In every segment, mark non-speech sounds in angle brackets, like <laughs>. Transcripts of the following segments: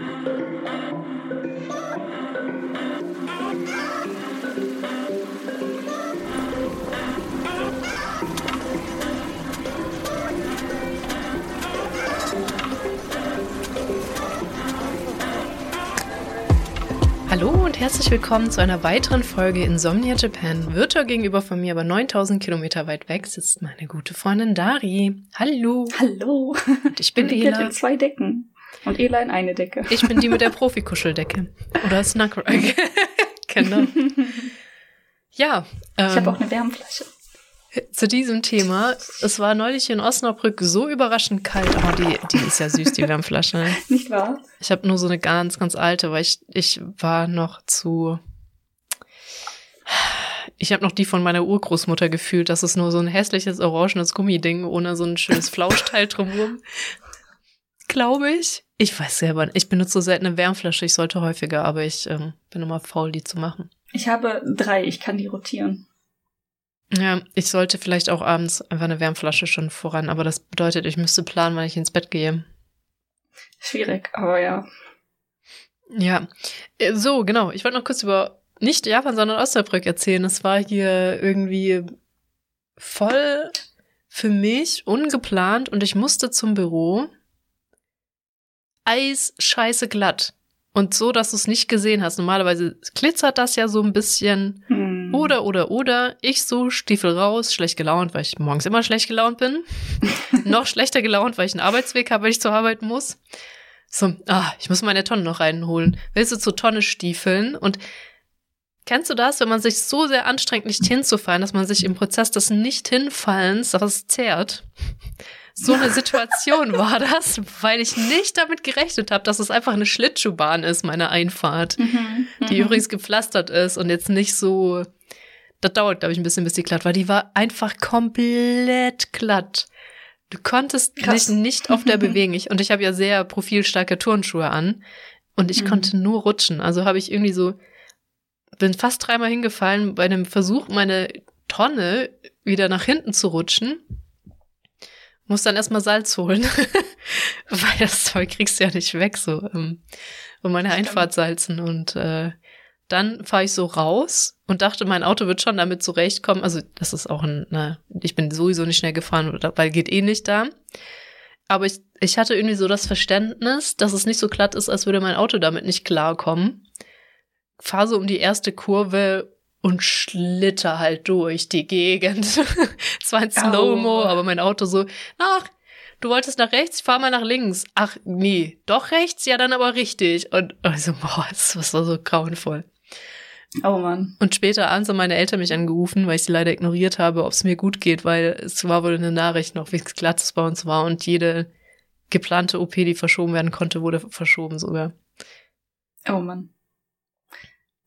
Hallo und herzlich willkommen zu einer weiteren Folge Insomnia Japan. Virtuell gegenüber von mir, aber 9000 Kilometer weit weg, sitzt meine gute Freundin Dari. Hallo. Hallo. Und ich bin. Ela. in zwei Decken. Und Ela in eine Decke. Ich bin die mit der Profikuscheldecke. Oder Snackrack. genau. <laughs> Ja. Ich ähm, habe auch eine Wärmflasche. zu diesem Thema. Es war neulich in Osnabrück so überraschend kalt. Oh, die, die ist ja süß, die Wärmflasche. <laughs> Nicht wahr? Ich habe nur so eine ganz, ganz alte, weil ich, ich war noch zu. Ich habe noch die von meiner Urgroßmutter gefühlt. Das ist nur so ein hässliches orangenes Gummiding ohne so ein schönes Flauschteil drumherum. Glaube ich. Ich weiß selber nicht. Ich benutze so selten eine Wärmflasche. Ich sollte häufiger, aber ich ähm, bin immer faul, die zu machen. Ich habe drei, ich kann die rotieren. Ja, ich sollte vielleicht auch abends einfach eine Wärmflasche schon voran, aber das bedeutet, ich müsste planen, wann ich ins Bett gehe. Schwierig, aber ja. Ja, Äh, so, genau. Ich wollte noch kurz über nicht Japan, sondern Osnabrück erzählen. Es war hier irgendwie voll für mich ungeplant und ich musste zum Büro. Eis scheiße glatt. Und so, dass du es nicht gesehen hast. Normalerweise glitzert das ja so ein bisschen. Hm. Oder, oder, oder. Ich so, Stiefel raus, schlecht gelaunt, weil ich morgens immer schlecht gelaunt bin. <laughs> noch schlechter gelaunt, weil ich einen Arbeitsweg habe, weil ich zur Arbeit muss. So, ah, ich muss meine Tonne noch reinholen. Willst du zur Tonne stiefeln? Und kennst du das, wenn man sich so sehr anstrengt, nicht hinzufallen, dass man sich im Prozess des Nicht-Hinfallens was zerrt? So eine Situation war das, weil ich nicht damit gerechnet habe, dass es einfach eine Schlittschuhbahn ist, meine Einfahrt Mhm. die mhm. übrigens gepflastert ist und jetzt nicht so. Das dauert, glaube ich, ein bisschen, bis die glatt war. Die war einfach komplett glatt. Du konntest Krass. dich nicht auf der <laughs> bewegen. Ich, und ich habe ja sehr profilstarke Turnschuhe an. Und ich Mhm. konnte nur rutschen. Also habe ich irgendwie so, bin fast dreimal hingefallen bei einem Versuch, meine Tonne wieder nach hinten zu rutschen. Muss dann erstmal Salz holen. <laughs> Weil das Zeug kriegst du ja nicht weg, so. Ähm, und meine. Einfahrt salzen. Und äh, dann fahre ich so raus und dachte, mein Auto wird schon damit zurechtkommen. Also, das ist auch ein, na, ich bin sowieso nicht schnell gefahren, weil geht eh nicht da. Aber ich, ich hatte irgendwie so das Verständnis, dass es nicht so glatt ist, als würde mein Auto damit nicht klarkommen. Fahr so um die erste Kurve und schlitter halt durch die Gegend. <laughs> Zwar in Slow-Mo, aber mein Auto so, ach, du wolltest nach rechts, fahr mal nach links. Ach, nee, doch rechts, ja dann aber richtig. Und also, boah, das war so grauenvoll. Oh Mann. Und später abends haben meine Eltern mich angerufen, weil ich sie leider ignoriert habe, ob es mir gut geht, weil es war wohl eine Nachricht noch, wie glatt es bei uns war und jede geplante OP, die verschoben werden konnte, wurde verschoben sogar. Oh Mann.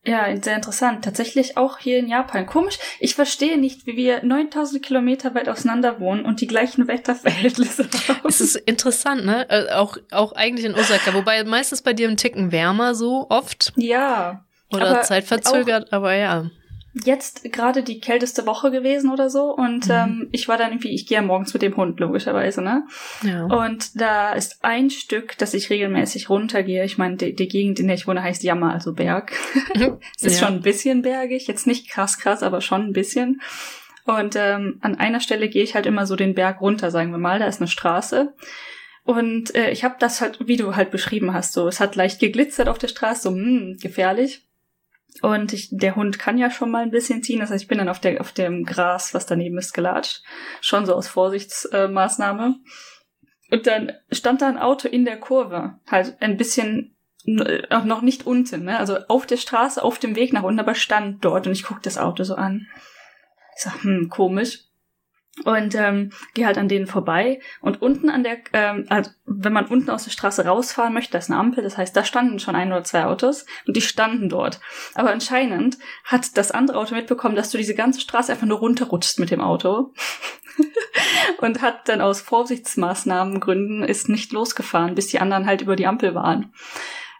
Ja, sehr interessant. Tatsächlich auch hier in Japan. Komisch. Ich verstehe nicht, wie wir 9000 Kilometer weit auseinander wohnen und die gleichen Wetterverhältnisse <laughs> haben. Es ist interessant, ne? Äh, auch, auch eigentlich in Osaka, wobei meistens bei dir ein Ticken wärmer so oft ja. oder Aber zeitverzögert, aber ja. Jetzt gerade die kälteste Woche gewesen oder so und Mhm. ähm, ich war dann irgendwie, ich gehe ja morgens mit dem Hund logischerweise, ne? ja. Und da ist ein Stück, das ich regelmäßig runtergehe. Ich meine, die, die Gegend, in der ich wohne, heißt Jammer, also Berg. <laughs> es ist Ja. schon ein bisschen bergig, jetzt nicht krass krass, aber schon ein bisschen. Und ähm, an einer Stelle gehe ich halt immer so den Berg runter, sagen wir mal, da ist eine Straße. Und äh, ich habe das halt, wie du halt beschrieben hast, so, es hat leicht geglitzert auf der Straße, so, hm, gefährlich. Und ich, der Hund kann ja schon mal ein bisschen ziehen. Das heißt, ich bin dann auf, der, auf dem Gras, was daneben ist, gelatscht. Schon so aus Vorsichtsmaßnahme. Und dann stand da ein Auto in der Kurve. Halt ein bisschen äh, noch nicht unten, ne? Also auf der Straße, auf dem Weg nach unten, aber stand dort und ich guck das Auto so an. Ich sag, hm, komisch. Und ähm, gehe halt an denen vorbei. Und unten an der, ähm, also wenn man unten aus der Straße rausfahren möchte, da ist eine Ampel, das heißt, da standen schon ein oder zwei Autos und die standen dort. Aber anscheinend hat das andere Auto mitbekommen, dass du diese ganze Straße einfach nur runterrutschst mit dem Auto. <laughs> und hat dann aus Vorsichtsmaßnahmengründen ist nicht losgefahren, bis die anderen halt über die Ampel waren.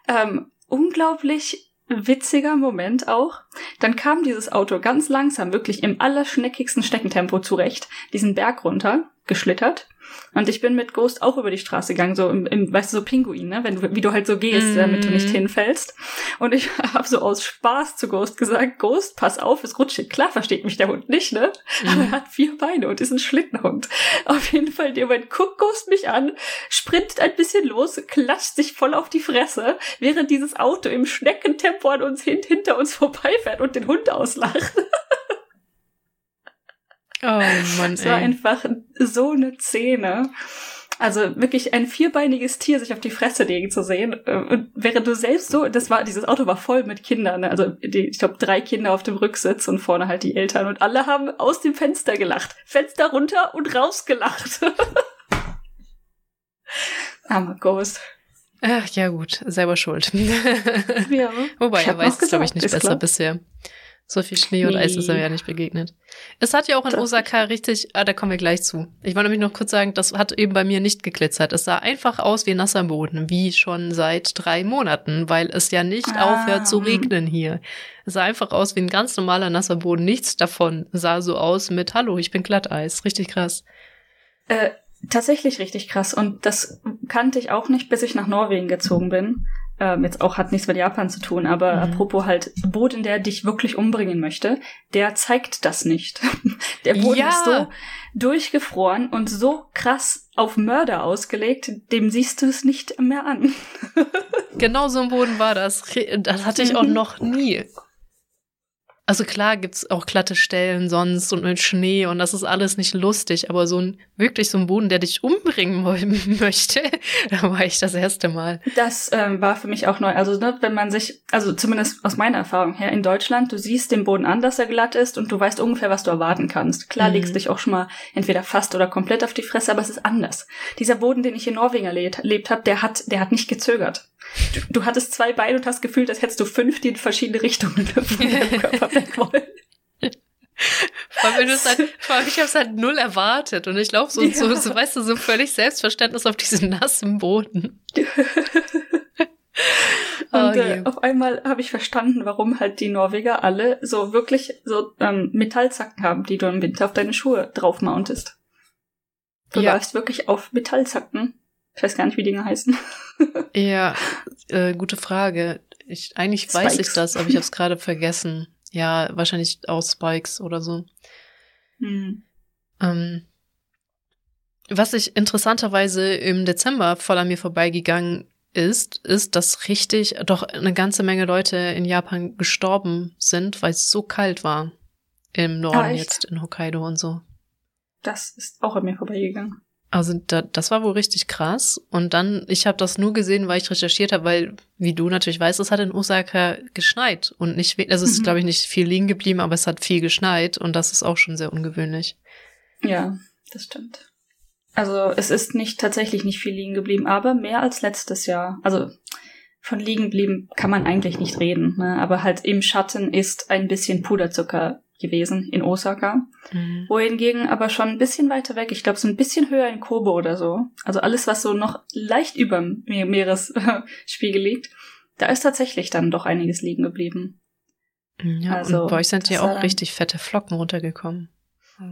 Ähm, unglaublich witziger Moment auch. Dann kam dieses Auto ganz langsam, wirklich im allerschneckigsten Steckentempo zurecht, diesen Berg runter, geschlittert. Und ich bin mit Ghost auch über die Straße gegangen, so im, im weißt du, so Pinguin, ne? Wenn du, wie du halt so gehst, mm. damit du nicht hinfällst. Und ich <laughs> habe so aus Spaß zu Ghost gesagt, Ghost, pass auf, es rutscht. Klar versteht mich der Hund nicht, ne? Mm. Aber er hat vier Beine und ist ein Schlittenhund. Auf jeden Fall, der Moment guckt Ghost mich an, sprintet ein bisschen los, klatscht sich voll auf die Fresse, während dieses Auto im Schneckentempo an uns hin, hinter uns vorbeifährt und den Hund auslacht. <laughs> Oh Mann, Es war einfach so eine Szene. Also wirklich ein vierbeiniges Tier sich auf die Fresse legen zu sehen. Äh, und während du selbst so, das war, dieses Auto war voll mit Kindern, ne? also die, ich glaube drei Kinder auf dem Rücksitz und vorne halt die Eltern und alle haben aus dem Fenster gelacht. Fenster runter und rausgelacht. <laughs> Armer Ghost. Ach ja gut, selber schuld. <laughs> Ja. Wobei, er weiß es, glaube ich, nicht besser bisher. So viel Schnee und Eis ist er Nee. ja nicht begegnet. Es hat ja auch in Das- Osaka richtig, ah, da kommen wir gleich zu. Ich wollte nämlich noch kurz sagen, das hat eben bei mir nicht geglitzert. Es sah einfach aus wie nasser Boden, wie schon seit drei Monaten, weil es ja nicht Ah, aufhört zu regnen hier. Es sah einfach aus wie ein ganz normaler nasser Boden. Nichts davon sah so aus mit Hallo, ich bin Glatteis. Richtig krass. Äh, tatsächlich richtig krass. Und das kannte ich auch nicht, bis ich nach Norwegen gezogen bin. Ähm, jetzt auch hat nichts mit Japan zu tun, aber Mhm. apropos halt Boden, der dich wirklich umbringen möchte, der zeigt das nicht. <laughs> Der Boden Ja. ist so durchgefroren und so krass auf Mörder ausgelegt, dem siehst du es nicht mehr an. <laughs> Genau so ein Boden war das. Das hatte ich auch Mhm. noch nie. Also klar gibt's auch glatte Stellen sonst und mit Schnee und das ist alles nicht lustig, aber so ein, wirklich so ein Boden, der dich umbringen <laughs> möchte, da war ich das erste Mal. Das ähm, war für mich auch neu. Also, ne, wenn man sich, also zumindest aus meiner Erfahrung her in Deutschland, du siehst den Boden an, dass er glatt ist und du weißt ungefähr, was du erwarten kannst. Klar Mhm. legst du dich auch schon mal entweder fast oder komplett auf die Fresse, aber es ist anders. Dieser Boden, den ich in Norwegen erlebt, erlebt habe, der hat, der hat nicht gezögert. Du, du hattest zwei Beine und hast gefühlt, als hättest du fünf, die in verschiedene Richtungen von deinem Körper weg wollen. Vor allem, halt, <laughs> vor allem, ich habe es halt null erwartet und ich laufe so, so, Ja. so, weißt du, so völlig Selbstverständnis auf diesen nassen Boden. <laughs> Oh Und äh, je. auf einmal habe ich verstanden, warum halt die Norweger alle so wirklich so ähm, Metallzacken haben, die du im Winter auf deine Schuhe drauf mountest. Du Ja. läufst wirklich auf Metallzacken. Ich weiß gar nicht, wie Dinge heißen. <laughs> Ja, äh, gute Frage. Ich, eigentlich weiß ich Spikes. das, aber ich habe es gerade vergessen. Ja, wahrscheinlich aus Spikes oder so. Hm. Ähm, was ich interessanterweise im Dezember voll an mir vorbeigegangen ist, ist, dass richtig doch eine ganze Menge Leute in Japan gestorben sind, weil es so kalt war. Im Norden Ah, jetzt, in Hokkaido und so. Das ist auch an mir vorbeigegangen. Also da, das war wohl richtig krass. Und dann, ich habe das nur gesehen, weil ich recherchiert habe, weil, wie du natürlich weißt, es hat in Osaka geschneit und nicht, also es ist, Mhm. glaube ich, nicht viel liegen geblieben, aber es hat viel geschneit und das ist auch schon sehr ungewöhnlich. Ja, das stimmt. Also es ist nicht tatsächlich nicht viel liegen geblieben, aber mehr als letztes Jahr. Also von liegen geblieben kann man eigentlich nicht reden, ne? aber halt im Schatten ist ein bisschen Puderzucker gewesen in Osaka. Mhm. Wohingegen aber schon ein bisschen weiter weg, ich glaube so ein bisschen höher in Kobe oder so, also alles, was so noch leicht über dem Me- Meeresspiegel <laughs> liegt, da ist tatsächlich dann doch einiges liegen geblieben. Ja, Also, und bei euch sind ja auch richtig fette Flocken runtergekommen.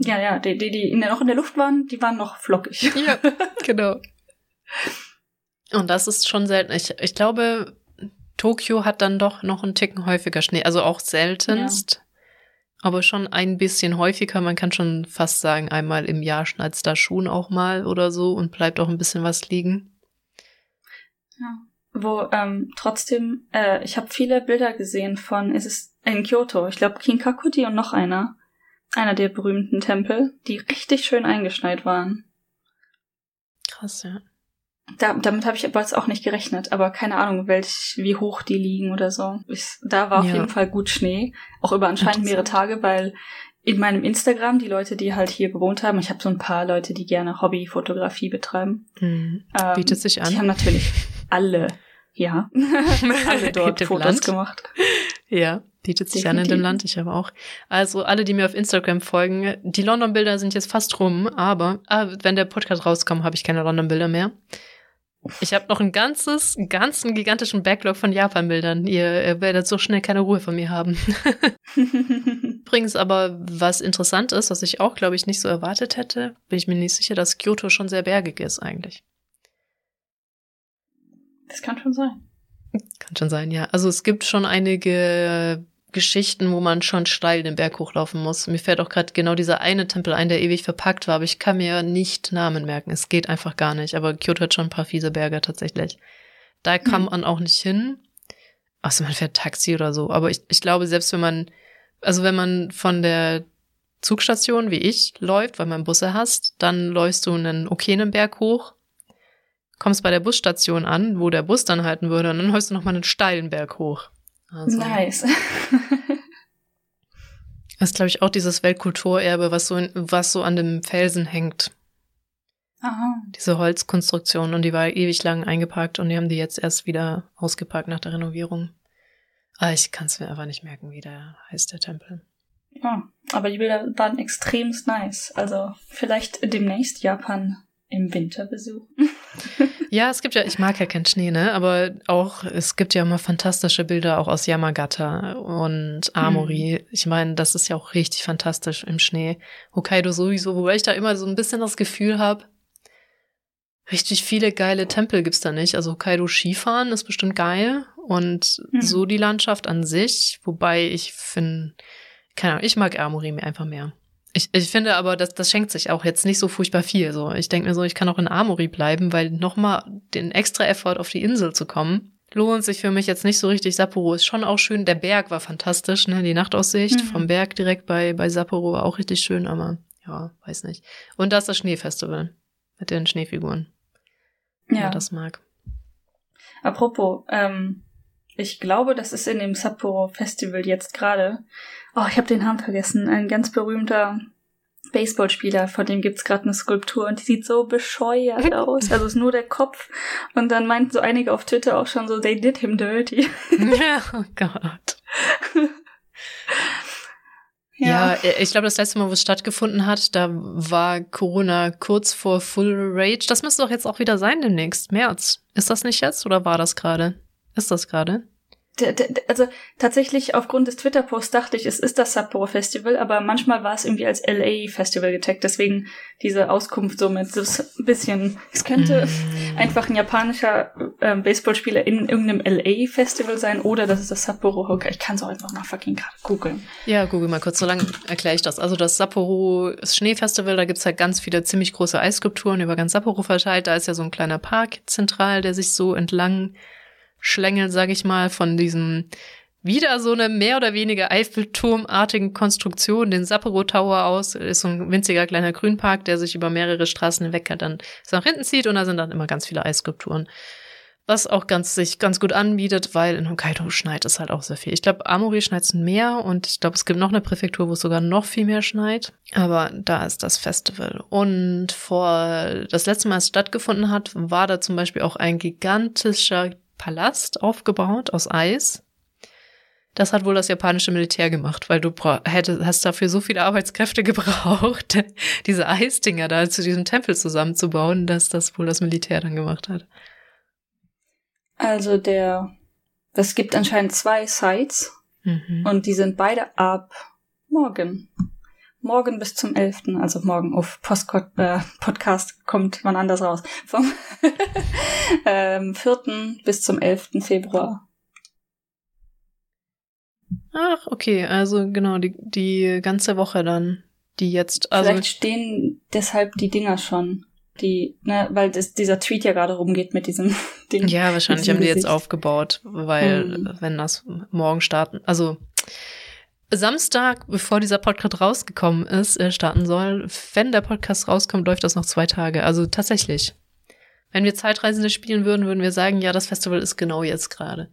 Ja, ja, die, die, die in der, noch in der Luft waren, die waren noch flockig. Ja, <laughs> genau. Und das ist schon selten. Ich, ich glaube, Tokio hat dann doch noch einen Ticken häufiger Schnee. Also auch seltenst, aber schon ein bisschen häufiger. Man kann schon fast sagen, einmal im Jahr schneit da schon auch mal oder so und bleibt auch ein bisschen was liegen. Ja. Wo ähm, trotzdem, äh, ich habe viele Bilder gesehen von, ist es in Kyoto, ich glaube Kinkakuji und noch einer, einer der berühmten Tempel, die richtig schön eingeschneit waren. Krass, ja. Da, damit habe ich aber jetzt auch nicht gerechnet, aber keine Ahnung, welch, wie hoch die liegen oder so. Ich, da war auf Ja. jeden Fall gut Schnee, auch über anscheinend mehrere. Tage, weil in meinem Instagram, die Leute, die halt hier gewohnt haben, ich habe so ein paar Leute, die gerne Hobbyfotografie betreiben. Hm. Ähm, Bietet sich an. Die haben natürlich alle, ja, <laughs> alle dort Fotos Land. gemacht. Ja, bietet sich an in dem Definitiv. Land, ich aber auch. Also alle, die mir auf Instagram folgen, die London-Bilder sind jetzt fast rum, aber ah, wenn der Podcast rauskommt, habe ich keine London-Bilder mehr. Ich habe noch ein ganzes, einen ganzen gigantischen Backlog von Japan-Bildern. Ihr, ihr werdet so schnell keine Ruhe von mir haben. <laughs> Übrigens aber, was interessant ist, was ich auch, glaube ich, nicht so erwartet hätte, bin ich mir nicht sicher, dass Kyoto schon sehr bergig ist eigentlich. Das kann schon sein. Kann schon sein, ja. Also es gibt schon einige Geschichten, wo man schon steil den Berg hochlaufen muss. Mir fällt auch gerade genau dieser eine Tempel ein, der ewig verpackt war, aber ich kann mir nicht Namen merken. Es geht einfach gar nicht. Aber Kyoto hat schon ein paar fiese Berge tatsächlich. Da kann hm. man auch nicht hin. Außer man fährt Taxi oder so. Aber ich, ich glaube, selbst wenn man, also wenn man von der Zugstation wie ich läuft, weil man Busse hast, dann läufst du einen okayen Berg hoch, kommst bei der Busstation an, wo der Bus dann halten würde, und dann läufst du nochmal einen steilen Berg hoch. Also, nice. <laughs> das ist, glaube ich, auch dieses Weltkulturerbe, was so, in, was so an dem Felsen hängt. Aha. Diese Holzkonstruktion und die war ewig lang eingepackt und die haben die jetzt erst wieder ausgepackt nach der Renovierung. Aber ich kann es mir einfach nicht merken, wie der heißt, der Tempel. Ja, aber die Bilder waren extremst nice. Also vielleicht demnächst Japan im Winter besuchen. <laughs> Ja, es gibt ja, ich mag ja keinen Schnee, ne? Aber auch, es gibt ja immer fantastische Bilder auch aus Yamagata und Amori. Hm. Ich meine, das ist ja auch richtig fantastisch im Schnee. Hokkaido sowieso, wobei ich da immer so ein bisschen das Gefühl habe, richtig viele geile Tempel gibt's da nicht. Also Hokkaido Skifahren ist bestimmt geil und hm. so die Landschaft an sich, wobei ich finde, keine Ahnung, ich mag Amori einfach mehr. Ich, ich finde aber, das, das schenkt sich auch jetzt nicht so furchtbar viel. So, ich denke mir so, ich kann auch in Amori bleiben, weil nochmal den extra Effort auf die Insel zu kommen, lohnt sich für mich jetzt nicht so richtig. Sapporo ist schon auch schön. Der Berg war fantastisch, ne? Die Nachtaussicht mhm. vom Berg direkt bei, bei Sapporo war auch richtig schön, aber ja, weiß nicht. Und da ist das Schneefestival mit den Schneefiguren. Ja. das mag. Apropos, ähm, ich glaube, das ist in dem Sapporo Festival jetzt gerade. Oh, ich habe den Namen vergessen. Ein ganz berühmter Baseballspieler, von dem gibt's gerade eine Skulptur und die sieht so bescheuert <laughs> aus. Also ist nur der Kopf. Und dann meinten so einige auf Twitter auch schon so, they did him dirty. Ja, <laughs> oh Gott. Ja. ja, ich glaube, das letzte Mal, wo es stattgefunden hat, da war Corona kurz vor Full Rage. Das müsste doch jetzt auch wieder sein demnächst, März. Ist das nicht jetzt oder war das gerade? Ist das gerade? also tatsächlich aufgrund des Twitter-Posts dachte ich, es ist das Sapporo Festival, aber manchmal war es irgendwie als LA Festival getaggt, deswegen diese Auskunft so mit so ein bisschen, es könnte mm. einfach ein japanischer äh, Baseballspieler in irgendeinem LA Festival sein oder das ist das Sapporo Hoka. Ich kann es auch einfach mal fucking gerade googeln. Ja, google mal kurz, so lange erkläre ich das. Also das Sapporo Schneefestival, da gibt's halt ganz viele ziemlich große Eisskulpturen über ganz Sapporo verteilt. Da ist ja so ein kleiner Park zentral, der sich so entlang Schlängeln, sag ich mal, von diesem wieder so eine mehr oder weniger Eiffelturmartigen Konstruktion, den Sapporo Tower aus, ist so ein winziger kleiner Grünpark, der sich über mehrere Straßen hinweg dann nach hinten zieht und da sind dann immer ganz viele Eisskulpturen. Was auch ganz sich ganz gut anbietet, weil in Hokkaido schneit es halt auch sehr viel. Ich glaube, Amori schneit es mehr und ich glaube, es gibt noch eine Präfektur, wo es sogar noch viel mehr schneit. Aber da ist das Festival. Und vor das letzte Mal, als es stattgefunden hat, war da zum Beispiel auch ein gigantischer Palast aufgebaut aus Eis. Das hat wohl das japanische Militär gemacht, weil du hätte, hast dafür so viele Arbeitskräfte <laughs> gebraucht, diese Eisdinger da zu diesem Tempel zusammenzubauen, dass das wohl das Militär dann gemacht hat. Also der, es gibt anscheinend zwei Sites mhm. und die sind beide ab morgen morgen bis zum 11., also morgen auf Postcode, äh, Podcast kommt man anders raus, vom <laughs> ähm, 4. bis zum 11. Februar. Ach, okay, also genau, die, die ganze Woche dann, die jetzt, also. Vielleicht stehen deshalb die Dinger schon. Die, ne, weil das, dieser Tweet ja gerade rumgeht mit diesem <laughs> Ding. Ja, wahrscheinlich haben die jetzt aufgebaut, weil, hm. wenn das morgen starten, also, Samstag, bevor dieser Podcast rausgekommen ist, äh, starten soll. Wenn der Podcast rauskommt, läuft das noch zwei Tage. Also tatsächlich. Wenn wir Zeitreisende spielen würden, würden wir sagen, ja, das Festival ist genau jetzt gerade.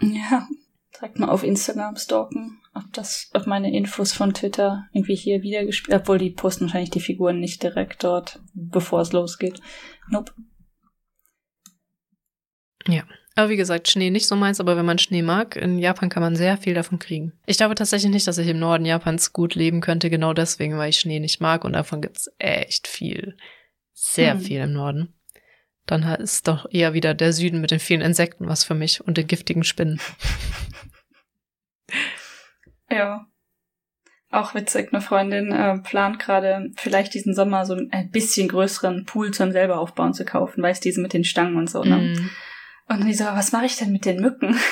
Ja, direkt mal auf Instagram stalken, ob das, ob meine Infos von Twitter irgendwie hier wieder gespielt, obwohl die posten wahrscheinlich die Figuren nicht direkt dort, bevor es losgeht. Nope. Ja. Aber wie gesagt, Schnee nicht so meins, aber wenn man Schnee mag, in Japan kann man sehr viel davon kriegen. Ich glaube tatsächlich nicht, dass ich im Norden Japans gut leben könnte, genau deswegen, weil ich Schnee nicht mag und davon gibt's echt viel. Sehr hm. viel im Norden. dann ist doch eher wieder der Süden mit den vielen Insekten was für mich und den giftigen Spinnen. <laughs> Ja. Auch witzig, eine Freundin äh, plant gerade vielleicht diesen Sommer so ein bisschen größeren Pool zum selber aufbauen zu kaufen, weißt diese mit den Stangen und so, ne? Mm. Und die so, was mache ich denn mit den Mücken? <laughs>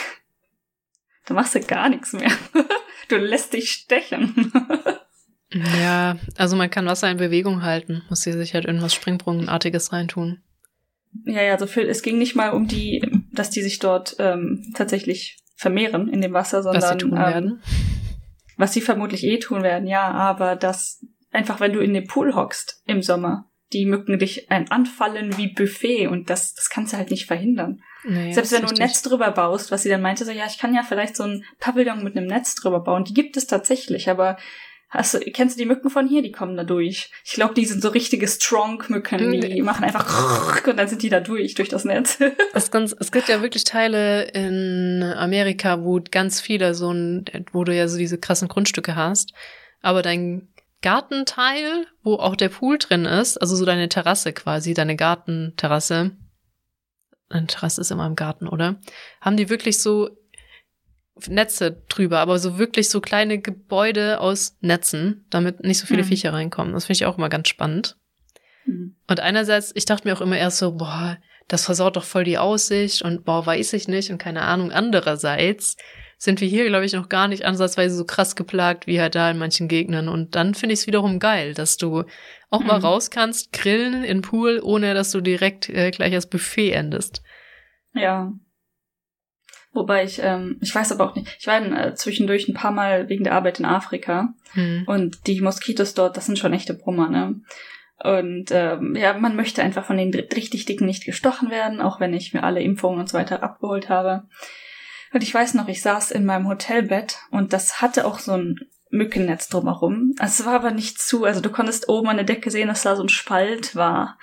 Du machst ja gar nichts mehr. <laughs> Du lässt dich stechen. <laughs> Ja, also man kann Wasser in Bewegung halten, muss sie sich halt irgendwas Springbrunnenartiges reintun. Ja, ja, also für, es ging nicht mal um die, dass die sich dort ähm, tatsächlich vermehren in dem Wasser, sondern was sie tun ähm, werden. Was sie vermutlich eh tun werden, ja, aber dass einfach, wenn du in dem Pool hockst im Sommer, die Mücken dich ein anfallen wie Buffet und das, das kannst du halt nicht verhindern. Nee, Selbst wenn du ein Netz drüber baust, was sie dann meinte, so, ja, ich kann ja vielleicht so ein Pavillon mit einem Netz drüber bauen. Die gibt es tatsächlich, aber Hast du, kennst du die Mücken von hier? Die kommen da durch. Ich glaube, die sind so richtige Strong-Mücken. Die machen einfach und dann sind die da durch, durch das Netz. Das ganz, es gibt ja wirklich Teile in Amerika, wo ganz viele so ein, wo du ja so diese krassen Grundstücke hast. Aber dein Gartenteil, wo auch der Pool drin ist, also so deine Terrasse quasi, deine Gartenterrasse, eine Terrasse ist immer im Garten, oder? Haben die wirklich so Netze drüber, aber so wirklich so kleine Gebäude aus Netzen, damit nicht so viele mhm. Viecher reinkommen. Das finde ich auch immer ganz spannend. Mhm. Und einerseits, ich dachte mir auch immer erst so, boah, das versaut doch voll die Aussicht und boah, weiß ich nicht und keine Ahnung. Andererseits sind wir hier, glaube ich, noch gar nicht ansatzweise so krass geplagt wie halt da in manchen Gegnern. Und dann finde ich es wiederum geil, dass du auch mhm. mal raus kannst, grillen in Pool, ohne dass du direkt äh, gleich als Buffet endest. Ja, Wobei ich, ähm, ich weiß aber auch nicht, ich war dann, äh, zwischendurch ein paar Mal wegen der Arbeit in Afrika hm. und die Moskitos dort, das sind schon echte Brummer, ne? Und ähm, ja, man möchte einfach von den richtig dicken nicht gestochen werden, auch wenn ich mir alle Impfungen und so weiter abgeholt habe. Und ich weiß noch, ich saß in meinem Hotelbett und das hatte auch so ein Mückennetz drumherum. Also es war aber nicht zu, also du konntest oben an der Decke sehen, dass da so ein Spalt war.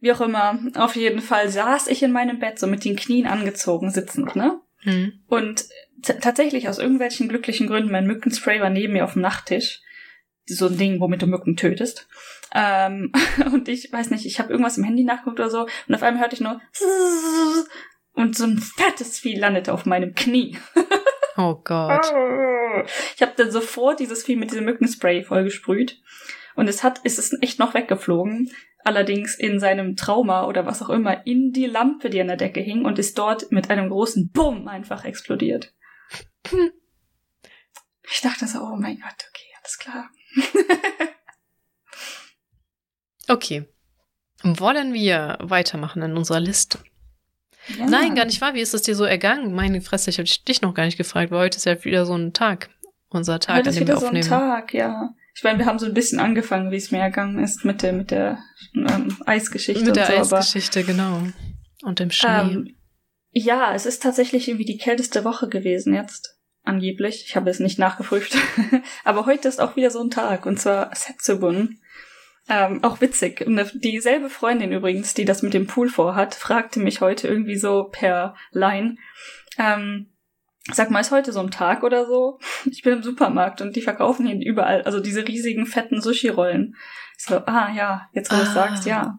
Wie auch immer, auf jeden Fall saß ich in meinem Bett so mit den Knien angezogen sitzend, ne? Mhm. Und tatsächlich aus irgendwelchen glücklichen Gründen, mein Mückenspray war neben mir auf dem Nachttisch. So ein Ding, womit du Mücken tötest. Ähm, <laughs> und ich weiß nicht, ich habe irgendwas im Handy nachgeguckt oder so und auf einmal hörte ich nur und so ein fettes Vieh landete auf meinem Knie. <laughs> Oh Gott. Ich habe dann sofort dieses Vieh mit diesem Mückenspray vollgesprüht und es hat, es ist echt noch weggeflogen allerdings in seinem Trauma oder was auch immer in die Lampe, die an der Decke hing und ist dort mit einem großen Bumm einfach explodiert. <laughs> Ich dachte so, oh mein Gott, okay, alles klar. <laughs> okay. Wollen wir weitermachen in unserer Liste? Ja. Nein, gar nicht wahr. Wie ist es dir so ergangen? Meine Fresse, ich habe dich noch gar nicht gefragt, weil heute ist ja wieder so ein Tag. Unser Tag, heute an dem wir aufnehmen. So ein Tag, ja. Ich meine, wir haben so ein bisschen angefangen, wie es mir ergangen ist mit der, mit der ähm, Eisgeschichte. Mit der so, Eisgeschichte, genau. Und dem Schnee. Ähm, ja, es ist tatsächlich irgendwie die kälteste Woche gewesen jetzt. Angeblich. Ich habe es nicht nachgeprüft. <laughs> aber heute ist auch wieder so ein Tag. Und zwar Setsubun. Ähm, auch witzig. Dieselbe Freundin übrigens, die das mit dem Pool vorhat, fragte mich heute irgendwie so per Line. Ähm, sag mal, ist heute so ein Tag oder so? <laughs> Ich bin im Supermarkt und die verkaufen hier überall, also diese riesigen fetten Sushi-Rollen. So, ah ja, jetzt wo ah, du sagst, ja.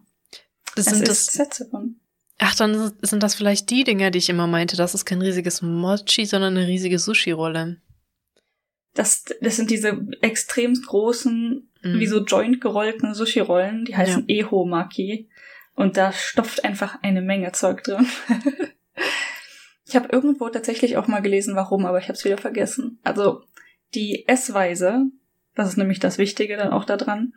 Das es sind das. Ach, dann sind das vielleicht die Dinger, die ich immer meinte. Das ist kein riesiges Mochi, sondern eine riesige Sushi-Rolle. Das, das sind diese extrem großen, mm. wie so joint gerollten Sushi-Rollen. Die heißen ja. Eho-Maki. Und da stopft einfach eine Menge Zeug drin. <laughs> Ich habe irgendwo tatsächlich auch mal gelesen, warum, aber ich habe es wieder vergessen. Also die Essweise, das ist nämlich das Wichtige dann auch daran,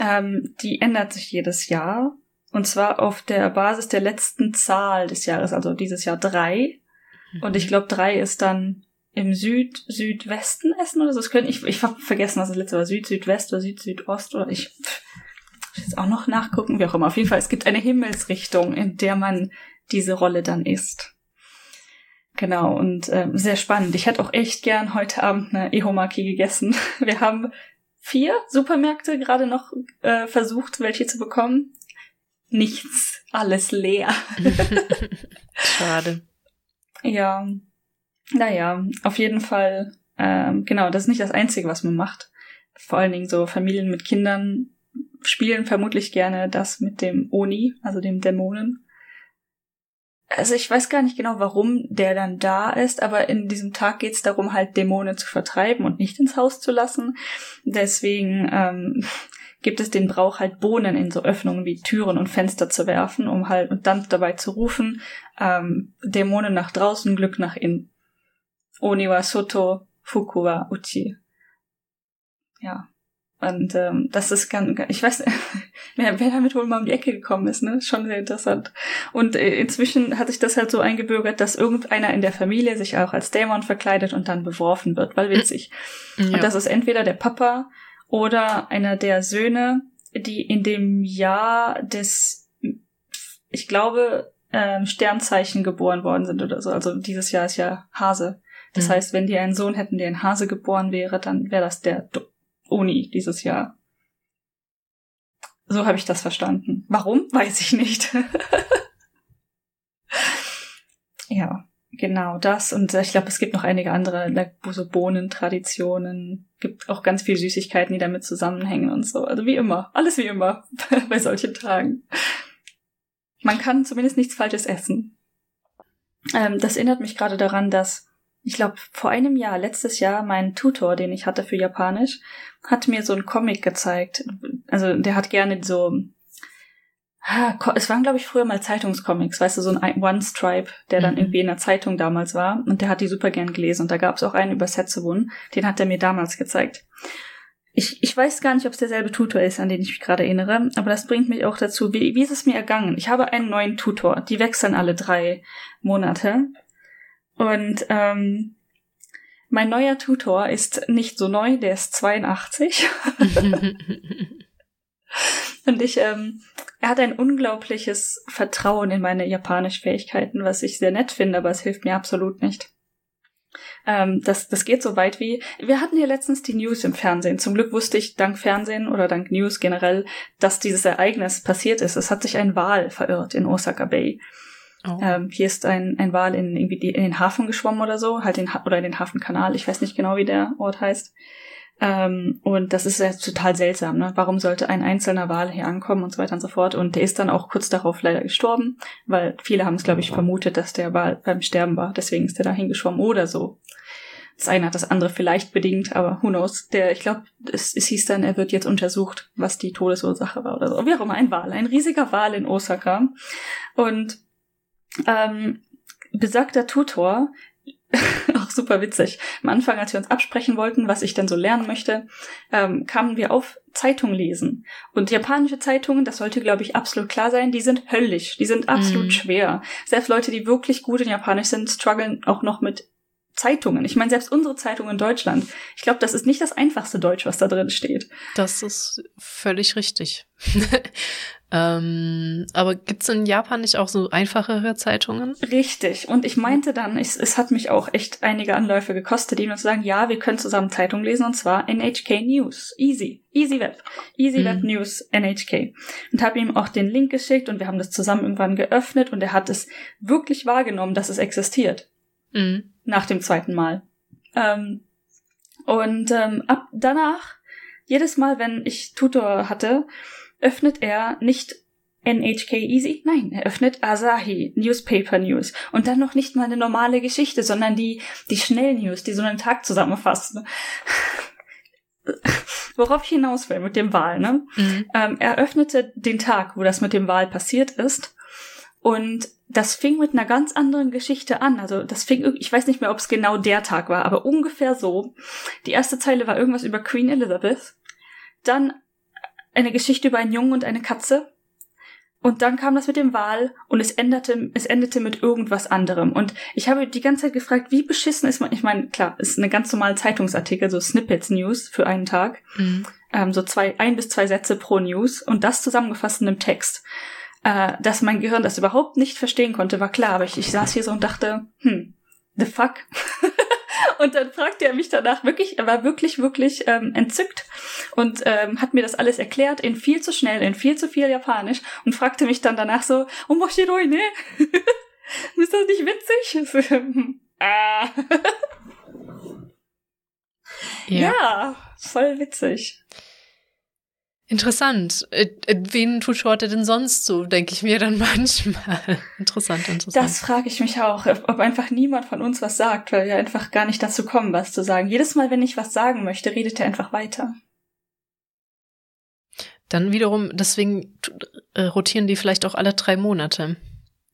ähm, die ändert sich jedes Jahr. Und zwar auf der Basis der letzten Zahl des Jahres, also dieses Jahr drei. Mhm. Und ich glaube, drei ist dann im Süd, Südwesten essen oder so. Das könnte ich, ich habe vergessen, was das letzte war. Süd, Südwest oder Süd, Südost oder ich pff, jetzt auch noch nachgucken, wie auch immer. Auf jeden Fall, es gibt eine Himmelsrichtung, in der man diese Rolle dann isst. Genau, und äh, sehr spannend. Ich hätte auch echt gern heute Abend eine Ehomaki gegessen. <laughs> Wir haben vier Supermärkte gerade noch äh, versucht, welche zu bekommen. Nichts, alles leer. <laughs> Schade. Ja, naja, auf jeden Fall, ähm, genau, das ist nicht das Einzige, was man macht. Vor allen Dingen so Familien mit Kindern spielen vermutlich gerne das mit dem Oni, also dem Dämonen. also ich weiß gar nicht genau, warum der dann da ist, aber in diesem Tag geht es darum, halt Dämonen zu vertreiben und nicht ins Haus zu lassen. Deswegen ähm, gibt es den Brauch, halt Bohnen in so Öffnungen wie Türen und Fenster zu werfen, um halt und dann dabei zu rufen, ähm, Dämonen nach draußen, Glück nach innen. Oni wa soto, fuku wa uchi. Ja. Und ähm, das ist ganz, ich weiß, <laughs> wer, wer damit wohl mal um die Ecke gekommen ist, ne? Schon sehr interessant. Und äh, inzwischen hat sich das halt so eingebürgert, dass irgendeiner in der Familie sich auch als Dämon verkleidet und dann beworfen wird, weil witzig. Ja. Und das ist entweder der Papa oder einer der Söhne, die in dem Jahr des, ich glaube, ähm, Sternzeichen geboren worden sind oder so. Also dieses Jahr ist ja Hase. Das mhm. heißt, wenn die einen Sohn hätten, der in Hase geboren wäre, dann wäre das der Uni dieses Jahr. So habe ich das verstanden. Warum? <laughs> Weiß ich nicht. <laughs> ja, genau das. Und ich glaube, es gibt noch einige andere, so Bohnentraditionen. Gibt auch ganz viel Süßigkeiten, die damit zusammenhängen und so. Also wie immer. Alles wie immer <laughs> bei solchen Tagen. Man kann zumindest nichts Falsches essen. Ähm, das erinnert mich gerade daran, dass ich glaube, vor einem Jahr, letztes Jahr, mein Tutor, den ich hatte für Japanisch, hat mir so einen Comic gezeigt. Also der hat gerne so. Es waren, glaube ich, früher mal Zeitungscomics, weißt du, so ein One-Stripe, der dann mhm. irgendwie in der Zeitung damals war. Und der hat die super gern gelesen. Und da gab es auch einen über Setsubun, den hat er mir damals gezeigt. Ich, ich weiß gar nicht, ob es derselbe Tutor ist, an den ich mich gerade erinnere, aber das bringt mich auch dazu, wie, wie ist es mir ergangen? Ich habe einen neuen Tutor, die wechseln alle drei Monate. Und ähm, mein neuer Tutor ist nicht so neu, der ist 82. <laughs> Und ich, ähm, er hat ein unglaubliches Vertrauen in meine Japanisch-Fähigkeiten, was ich sehr nett finde, aber es hilft mir absolut nicht. Ähm, das, das geht so weit wie, wir hatten hier letztens die News im Fernsehen. Zum Glück wusste ich dank Fernsehen oder dank News generell, dass dieses Ereignis passiert ist. Es hat sich ein Wal verirrt in Osaka Bay. Oh. Ähm, hier ist ein, ein Wal in, irgendwie die, in den Hafen geschwommen oder so, halt in, oder in den Hafenkanal, ich weiß nicht genau, wie der Ort heißt. Ähm, und das ist ja total seltsam, ne? Warum sollte ein einzelner Wal hier ankommen und so weiter und so fort? Und der ist dann auch kurz darauf leider gestorben, weil viele haben es, glaube ich, vermutet, dass der Wal beim Sterben war. Deswegen ist der da hingeschwommen oder so. Das eine hat das andere vielleicht bedingt, aber who knows. Der, ich glaube, es, es hieß dann, er wird jetzt untersucht, was die Todesursache war oder so. Wie auch immer, ein Wal, ein riesiger Wal in Osaka. Und ähm, besagter Tutor, <laughs> auch super witzig. Am Anfang, als wir uns absprechen wollten, was ich denn so lernen möchte, ähm, kamen wir auf Zeitung lesen. Und japanische Zeitungen, das sollte, glaube ich, absolut klar sein, die sind höllisch, die sind absolut mm. schwer. Selbst Leute, die wirklich gut in Japanisch sind, strugglen auch noch mit Zeitungen. Ich meine, selbst unsere Zeitung in Deutschland. Ich glaube, das ist nicht das einfachste Deutsch, was da drin steht. Das ist völlig richtig. <laughs> ähm, aber gibt's in Japan nicht auch so einfachere Zeitungen? Richtig. Und ich meinte dann, ich, es hat mich auch echt einige Anläufe gekostet, ihm zu sagen, ja, wir können zusammen Zeitung lesen, und zwar NHK News. Easy. Easy Web. Easy mhm. Web News NHK. Und habe ihm auch den Link geschickt und wir haben das zusammen irgendwann geöffnet und er hat es wirklich wahrgenommen, dass es existiert. Mhm nach dem zweiten Mal. Ähm, und ähm, ab danach, jedes Mal, wenn ich Tutor hatte, öffnet er nicht NHK Easy? Nein, er öffnet Asahi, Newspaper News. Und dann noch nicht mal eine normale Geschichte, sondern die, die Schnellnews, die so einen Tag zusammenfassen. <laughs> Worauf ich hinaus will mit dem Wahl, ne? Mhm. Ähm, er öffnete den Tag, wo das mit dem Wahl passiert ist. Und das fing mit einer ganz anderen Geschichte an. Also das fing, ich weiß nicht mehr, ob es genau der Tag war, aber ungefähr so. Die erste Zeile war irgendwas über Queen Elizabeth. Dann eine Geschichte über einen Jungen und eine Katze. Und dann kam das mit dem Wahl und es endete, es endete mit irgendwas anderem. Und ich habe die ganze Zeit gefragt, wie beschissen ist man, ich meine, klar, ist eine ganz normale Zeitungsartikel, so Snippets News für einen Tag. Mhm. Ähm, so zwei, ein bis zwei Sätze pro News und das zusammengefasst in einem Text. Äh, dass mein Gehirn das überhaupt nicht verstehen konnte, war klar, aber ich, ich saß hier so und dachte, hm, the fuck? <laughs> und dann fragte er mich danach wirklich, er war wirklich, wirklich ähm, entzückt und ähm, hat mir das alles erklärt in viel zu schnell, in viel zu viel Japanisch und fragte mich dann danach so, oh moshiroi ne? <laughs> Ist das nicht witzig? <laughs> ah. ja. ja, voll witzig. Interessant. Äh, äh, wen tutorte denn sonst so, denke ich mir dann <laughs> manchmal. interessant, interessant. Das frage ich mich auch, ob einfach niemand von uns was sagt, weil wir einfach gar nicht dazu kommen, was zu sagen. Jedes Mal, wenn ich was sagen möchte, redet er einfach weiter. Dann wiederum, deswegen äh, rotieren die vielleicht auch alle drei Monate.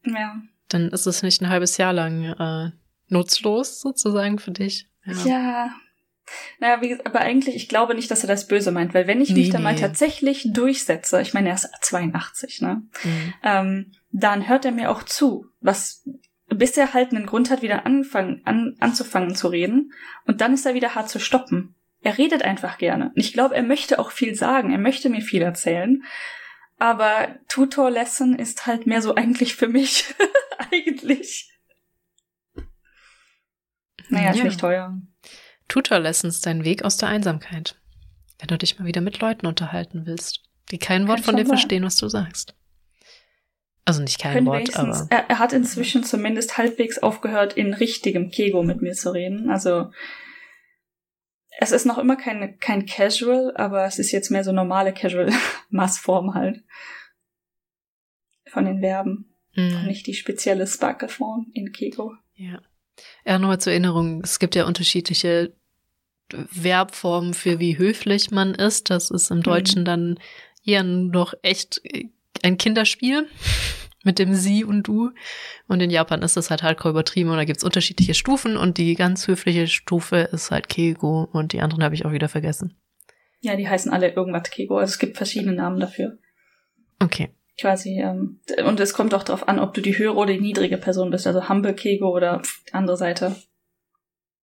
Ja. Dann ist es nicht ein halbes Jahr lang äh, nutzlos sozusagen für dich. Ja. ja. Naja, wie, aber eigentlich, ich glaube nicht, dass er das böse meint, weil wenn ich mich nee, dann mal tatsächlich durchsetze, ich meine, er ist 82, ne? Mhm. Ähm, dann hört er mir auch zu, was bis er halt einen Grund hat, wieder anfangen, an, anzufangen zu reden. Und dann ist er wieder hart zu stoppen. Er redet einfach gerne. Und ich glaube, er möchte auch viel sagen. Er möchte mir viel erzählen. Aber Tutor Lesson ist halt mehr so eigentlich für mich. <laughs> eigentlich. Naja, ist nicht teuer. Tutor Lessons dein Weg aus der Einsamkeit. Wenn du dich mal wieder mit Leuten unterhalten willst, die kein Wort Kann von dir mal. verstehen, was du sagst. Also nicht kein Wort, aber. Er, er, hat inzwischen zumindest halbwegs aufgehört, in richtigem Kego mit mir zu reden. Also es ist noch immer kein, kein Casual, aber es ist jetzt mehr so normale Casual-Massform <laughs> halt. Von den Verben. Mhm. nicht die spezielle Sparkle-Form in Kego. Ja. Ja, nochmal zur Erinnerung, es gibt ja unterschiedliche Verbformen für wie höflich man ist. Das ist im mhm. Deutschen mhm. dann eher noch echt ein Kinderspiel <laughs> mit dem Sie und Du. Und in Japan ist das halt hardcore übertrieben und da gibt's unterschiedliche Stufen und die ganz höfliche Stufe ist halt Keigo und die anderen habe ich auch wieder vergessen. Ja, die heißen alle irgendwas Keigo. Also es gibt verschiedene Namen dafür. Okay. Quasi, ähm, und es kommt auch darauf an, ob du die höhere oder die niedrige Person bist, also Humble Keigo oder andere Seite.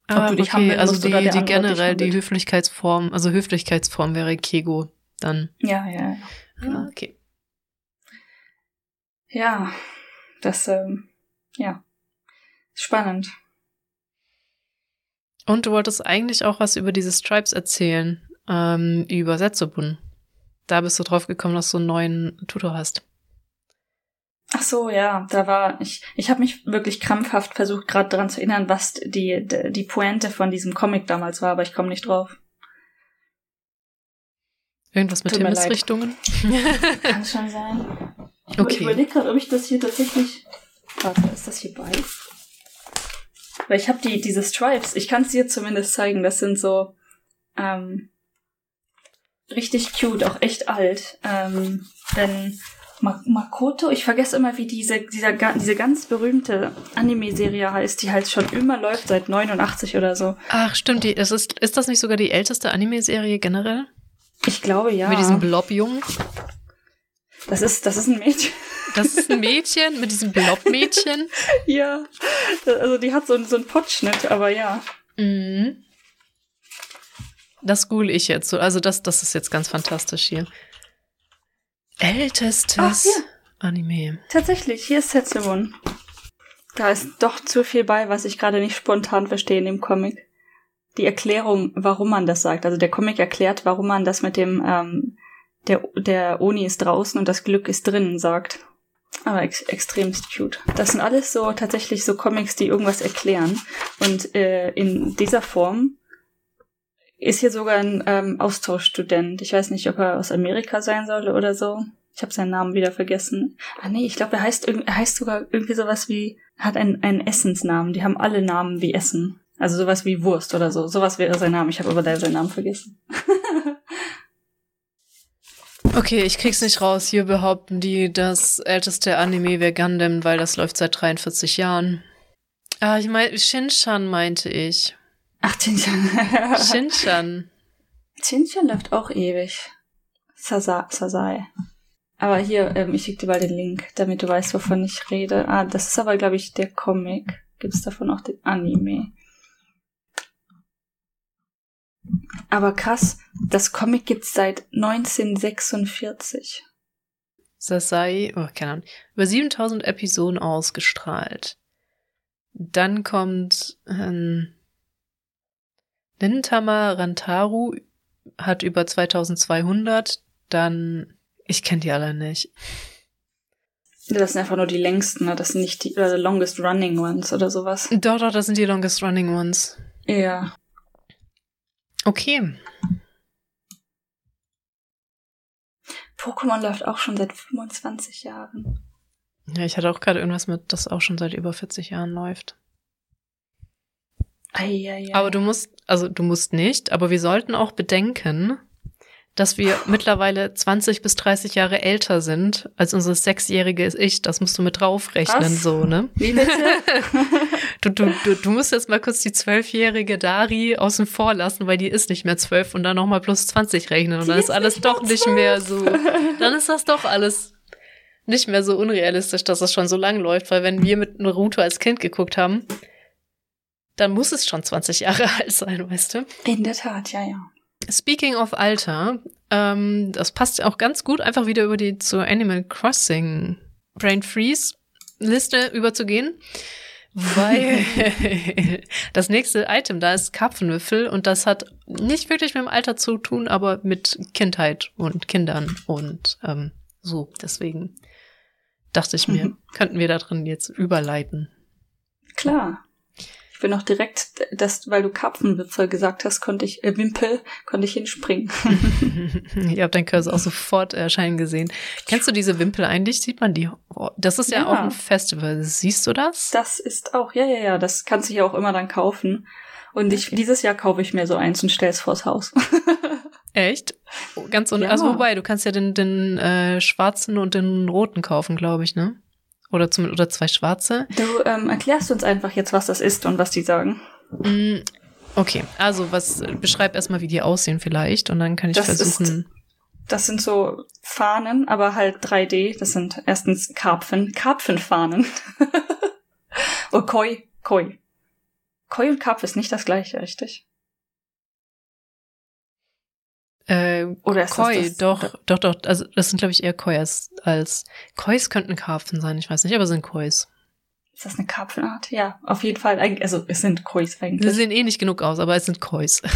Ob ah, du dich okay, also die, die generell die Höflichkeitsform, also Höflichkeitsform wäre Kego dann. Ja, ja, ja. Genau. Ah, okay. Ja, das, ähm, ja, spannend. Und du wolltest eigentlich auch was über diese Stripes erzählen, ähm, über Setzobun. Da bist du drauf gekommen, dass du einen neuen Tutor hast. Ach so, ja, da war ich. Ich habe mich wirklich krampfhaft versucht, gerade daran zu erinnern, was die, die Pointe von diesem Comic damals war, aber ich komme nicht drauf. Irgendwas mit Himmelsrichtungen? <laughs> Kann schon sein. Okay. Ich überlege gerade, ob ich das hier tatsächlich. Warte, ist das hier bei? Weil ich habe die, diese Stripes, ich kann es dir zumindest zeigen, das sind so ähm, richtig cute, auch echt alt. Ähm, denn Makoto, ich vergesse immer, wie diese, dieser, diese ganz berühmte Anime-Serie heißt, die halt schon immer läuft, seit 89 oder so. Ach, stimmt, die, ist, ist das nicht sogar die älteste Anime-Serie generell? Ich glaube, ja. Mit diesem Blob-Jungen? Das ist, das ist ein Mädchen. Das ist ein Mädchen mit diesem Blob-Mädchen. <laughs> ja. Also die hat so, so einen Potschnitt, aber ja. Mhm. Das google ich jetzt so. Also das, das ist jetzt ganz fantastisch hier. Ältestes Ach, Anime. Tatsächlich, hier ist Setsubun. Da ist doch zu viel bei, was ich gerade nicht spontan verstehe in dem Comic. Die Erklärung, warum man das sagt. Also der Comic erklärt, warum man das mit dem ähm, der, der Oni ist draußen und das Glück ist drinnen sagt. Aber ex extremst cute. Das sind alles so tatsächlich so Comics, die irgendwas erklären. Und äh, in dieser Form ist hier sogar ein ähm, Austauschstudent. Ich weiß nicht, ob er aus Amerika sein soll oder so. Ich habe seinen Namen wieder vergessen. Ah nee, ich glaube, er heißt er heißt sogar irgendwie sowas wie hat einen, einen Essensnamen. Die haben alle Namen wie Essen. Also sowas wie Wurst oder so. Sowas wäre sein Name. Ich habe aber da seinen Namen vergessen. <laughs> Okay, ich krieg's nicht raus. Hier behaupten die, das älteste Anime wäre Gundam, weil das läuft seit 43 Jahren. Ah, ich meine, Shinshan meinte ich. Ach, Shinshan. Shinshan. <laughs> Shinshan läuft auch ewig. Sasa Sasai. Aber hier, ähm, ich schicke dir mal den Link, damit du weißt, wovon ich rede. Ah, das ist aber, glaube ich, der Comic. Gibt's davon auch den Anime? Aber krass, das Comic gibt's seit 1946. Sasai, oh, keine Ahnung, über 7000 Episoden ausgestrahlt. Dann kommt ähm, Nintama Rantaru, hat über 2200. Dann, ich kenne die alle nicht. Das sind einfach nur die längsten, ne? Das sind nicht die oder the longest running ones oder sowas. Doch, doch, das sind die longest running ones. Ja. Okay. Pokémon läuft auch schon seit 25 Jahren. Ja, ich hatte auch gerade irgendwas mit, das auch schon seit über 40 Jahren läuft. Ei, ei, ei. Aber du musst, also du musst nicht, aber wir sollten auch bedenken, dass wir <laughs> mittlerweile 20 bis 30 Jahre älter sind als unser sechsjähriges Ich. Das musst du mit draufrechnen, Was? so, ne? <laughs> Wie bitte? <laughs> Du, du, du, du musst jetzt mal kurz die zwölfjährige Dari außen vor lassen, weil die ist nicht mehr zwölf und dann nochmal plus 20 rechnen und Die dann ist alles doch nicht mehr so. Dann ist das doch alles nicht mehr so unrealistisch, dass das schon so lang läuft, weil wenn wir mit Naruto als Kind geguckt haben, dann muss es schon 20 Jahre <laughs> alt sein, weißt du? In der Tat, ja, ja. Speaking of Alter, ähm, das passt auch ganz gut, einfach wieder über die zur Animal Crossing Brain Freeze Liste überzugehen. Weil <laughs> das nächste Item da ist Karpfenwürfel und das hat nicht wirklich mit dem Alter zu tun, aber mit Kindheit und Kindern und ähm, so. Deswegen dachte ich mir, <laughs> könnten wir da drin jetzt überleiten. Klar. Bin auch direkt, das, weil du Karpfenwipfel gesagt hast, konnte ich, äh, Wimpel, konnte ich hinspringen. <laughs> ich habe dein Cursor auch sofort erscheinen gesehen. Kennst du diese Wimpel eigentlich? Sieht man die? Oh, Das ist ja, Ja. auch ein Festival. Siehst du das? Das ist auch, ja, ja, ja, das kannst du ja auch immer dann kaufen. Und ich, dieses Jahr kaufe ich mir so eins und stell's vors Haus. <laughs> Echt? Ganz un Ja. Also wobei, du kannst ja den, den äh, schwarzen und den roten kaufen, glaube ich, ne? Oder zum oder zwei schwarze. Du ähm, erklärst uns einfach jetzt, was das ist und was die sagen. Mm, Okay, also was beschreib erstmal, wie die aussehen vielleicht und dann kann ich Das versuchen. Das sind so Fahnen, aber halt 3D. Das sind erstens Karpfen, Karpfenfahnen. <laughs> oh, Koi, Koi. Koi und Karpfen ist nicht das gleiche, richtig? Äh, Oder ist Koi, das das? doch, doch, doch. Also das sind, glaube ich, eher Kois als Kois könnten Karpfen sein, ich weiß nicht, aber sind Kois. Ist das eine Karpfenart? Ja, auf jeden Fall. Also es sind Kois Sie eigentlich. sehen eh nicht genug aus, aber es sind Kois. <laughs>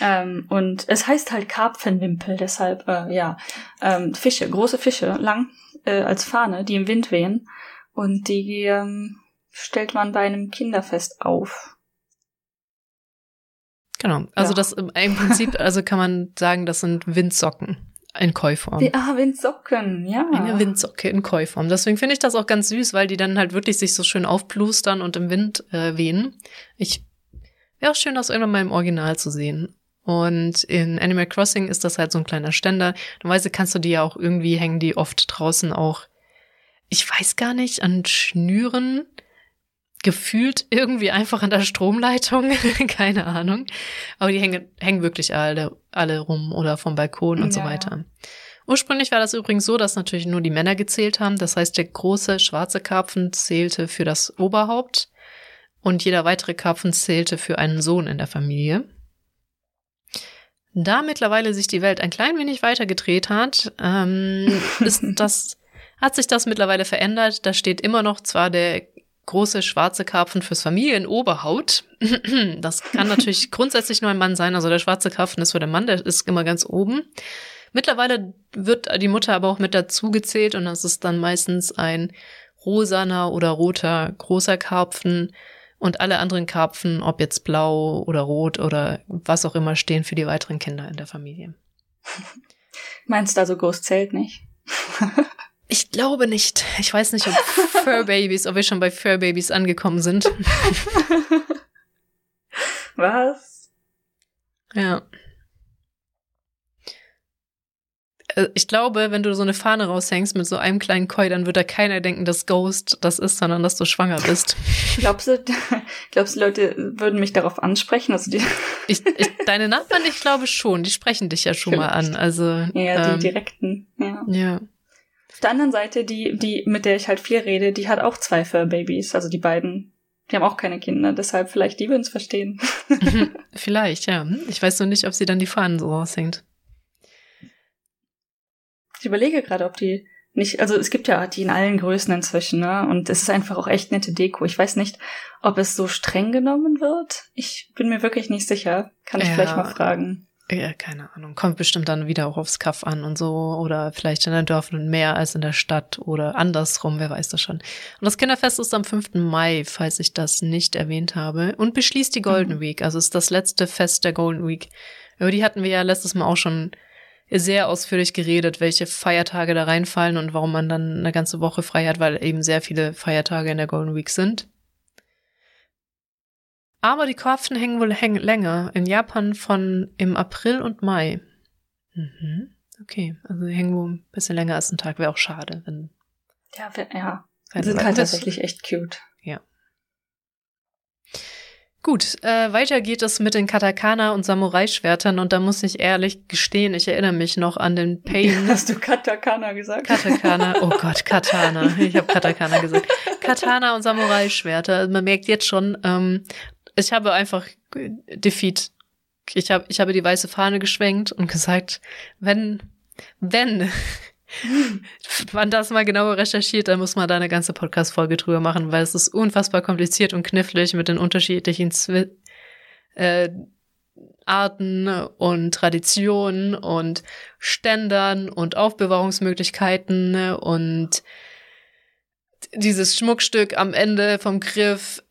Ähm, und es heißt halt Karpfenwimpel, deshalb, äh, ja. Ähm, Fische, große Fische, lang äh, als Fahne, die im Wind wehen. Und die ähm, stellt man bei einem Kinderfest auf. Genau. Also Ja. das im im Prinzip, also kann man sagen, das sind Windsocken in Koi-Form. Wie, ah, Windsocken, ja. Eine Windsocke in Koi-Form. Deswegen finde ich das auch ganz süß, weil die dann halt wirklich sich so schön aufplustern und im Wind äh, wehen. Ich wäre auch schön, das irgendwann mal im Original zu sehen. Und in Animal Crossing ist das halt so ein kleiner Ständer. Normalerweise kannst du die ja auch irgendwie hängen, die oft draußen auch, ich weiß gar nicht, an Schnüren gefühlt irgendwie einfach an der Stromleitung, <laughs> keine Ahnung. Aber die hängen, hängen wirklich alle, alle rum oder vom Balkon und so Ja, ja. weiter. Ursprünglich war das übrigens so, dass natürlich nur die Männer gezählt haben. Das heißt, der große schwarze Karpfen zählte für das Oberhaupt und jeder weitere Karpfen zählte für einen Sohn in der Familie. Da mittlerweile sich die Welt ein klein wenig weiter gedreht hat, ähm, ist <laughs> das, hat sich das mittlerweile verändert. Da steht immer noch zwar der große schwarze Karpfen fürs Familienoberhaut. <clears throat> Das kann natürlich <laughs> grundsätzlich nur ein Mann sein. Also der schwarze Karpfen ist für den Mann, der ist immer ganz oben. Mittlerweile wird die Mutter aber auch mit dazu gezählt und das ist dann meistens ein rosaner oder roter großer Karpfen und alle anderen Karpfen, ob jetzt blau oder rot oder was auch immer, stehen für die weiteren Kinder in der Familie. <laughs> Meinst du also Ghost zählt nicht? <laughs> Ich glaube nicht. Ich weiß nicht, ob <laughs> Fur-Babys, ob wir schon bei Fur-Babys angekommen sind. <laughs> Was? Ja. Äh, Ich glaube, wenn du so eine Fahne raushängst mit so einem kleinen Koi, dann wird da keiner denken, dass Ghost das ist, sondern dass du schwanger bist. <laughs> Glaubst du, glaubst du, Leute würden mich darauf ansprechen? Also die, Ich, ich, deine Nachbarn, ich glaube schon, die sprechen dich ja schon mal an. Also ja, die ähm, direkten, ja. ja. Auf der anderen Seite, die, die, mit der ich halt viel rede, die hat auch zwei Fur-Babys, also die beiden. Die haben auch keine Kinder, deshalb vielleicht die würden es verstehen. <laughs> <laughs> Vielleicht, ja. Ich weiß nur nicht, ob sie dann die Fahnen so raushängt. Ich überlege gerade, ob die nicht, also es gibt ja die in allen Größen inzwischen, ne? Und es ist einfach auch echt nette Deko. Ich weiß nicht, ob es so streng genommen wird. Ich bin mir wirklich nicht sicher. Kann ich Ja. vielleicht mal fragen. Ja, keine Ahnung. Kommt bestimmt dann wieder auch aufs Kaff an und so. Oder vielleicht in der Dörfern mehr als in der Stadt oder andersrum, wer weiß das schon. Und das Kinderfest ist am 5. Mai, falls ich das nicht erwähnt habe. Und beschließt die Golden Mhm. Week. Also ist das letzte Fest der Golden Week. Über die hatten wir ja letztes Mal auch schon sehr ausführlich geredet, welche Feiertage da reinfallen und warum man dann eine ganze Woche frei hat, weil eben sehr viele Feiertage in der Golden Week sind. Aber die Karpfen hängen wohl häng länger. In Japan von im April und Mai. Mhm. Okay, also die hängen wohl ein bisschen länger als ein Tag. Wäre auch schade, wenn. Ja, ja. Die sind halt tatsächlich echt cute. Ja. Gut, äh, weiter geht es mit den Katakana und Samurai-Schwertern und da muss ich ehrlich gestehen, ich erinnere mich noch an den <laughs> Pain. Hast du Katakana gesagt? Katakana, oh <laughs> Gott, Katana. Ich habe Katakana gesagt. Katana und Samurai-Schwerter. Man merkt jetzt schon, ähm, ich habe einfach Defeat. Ich habe ich habe die weiße Fahne geschwenkt und gesagt, wenn wenn <laughs> man das mal genauer recherchiert, dann muss man da eine ganze Podcast-Folge drüber machen, weil es ist unfassbar kompliziert und knifflig mit den unterschiedlichen Zwi äh, Arten und Traditionen und Ständern und Aufbewahrungsmöglichkeiten und dieses Schmuckstück am Ende vom Griff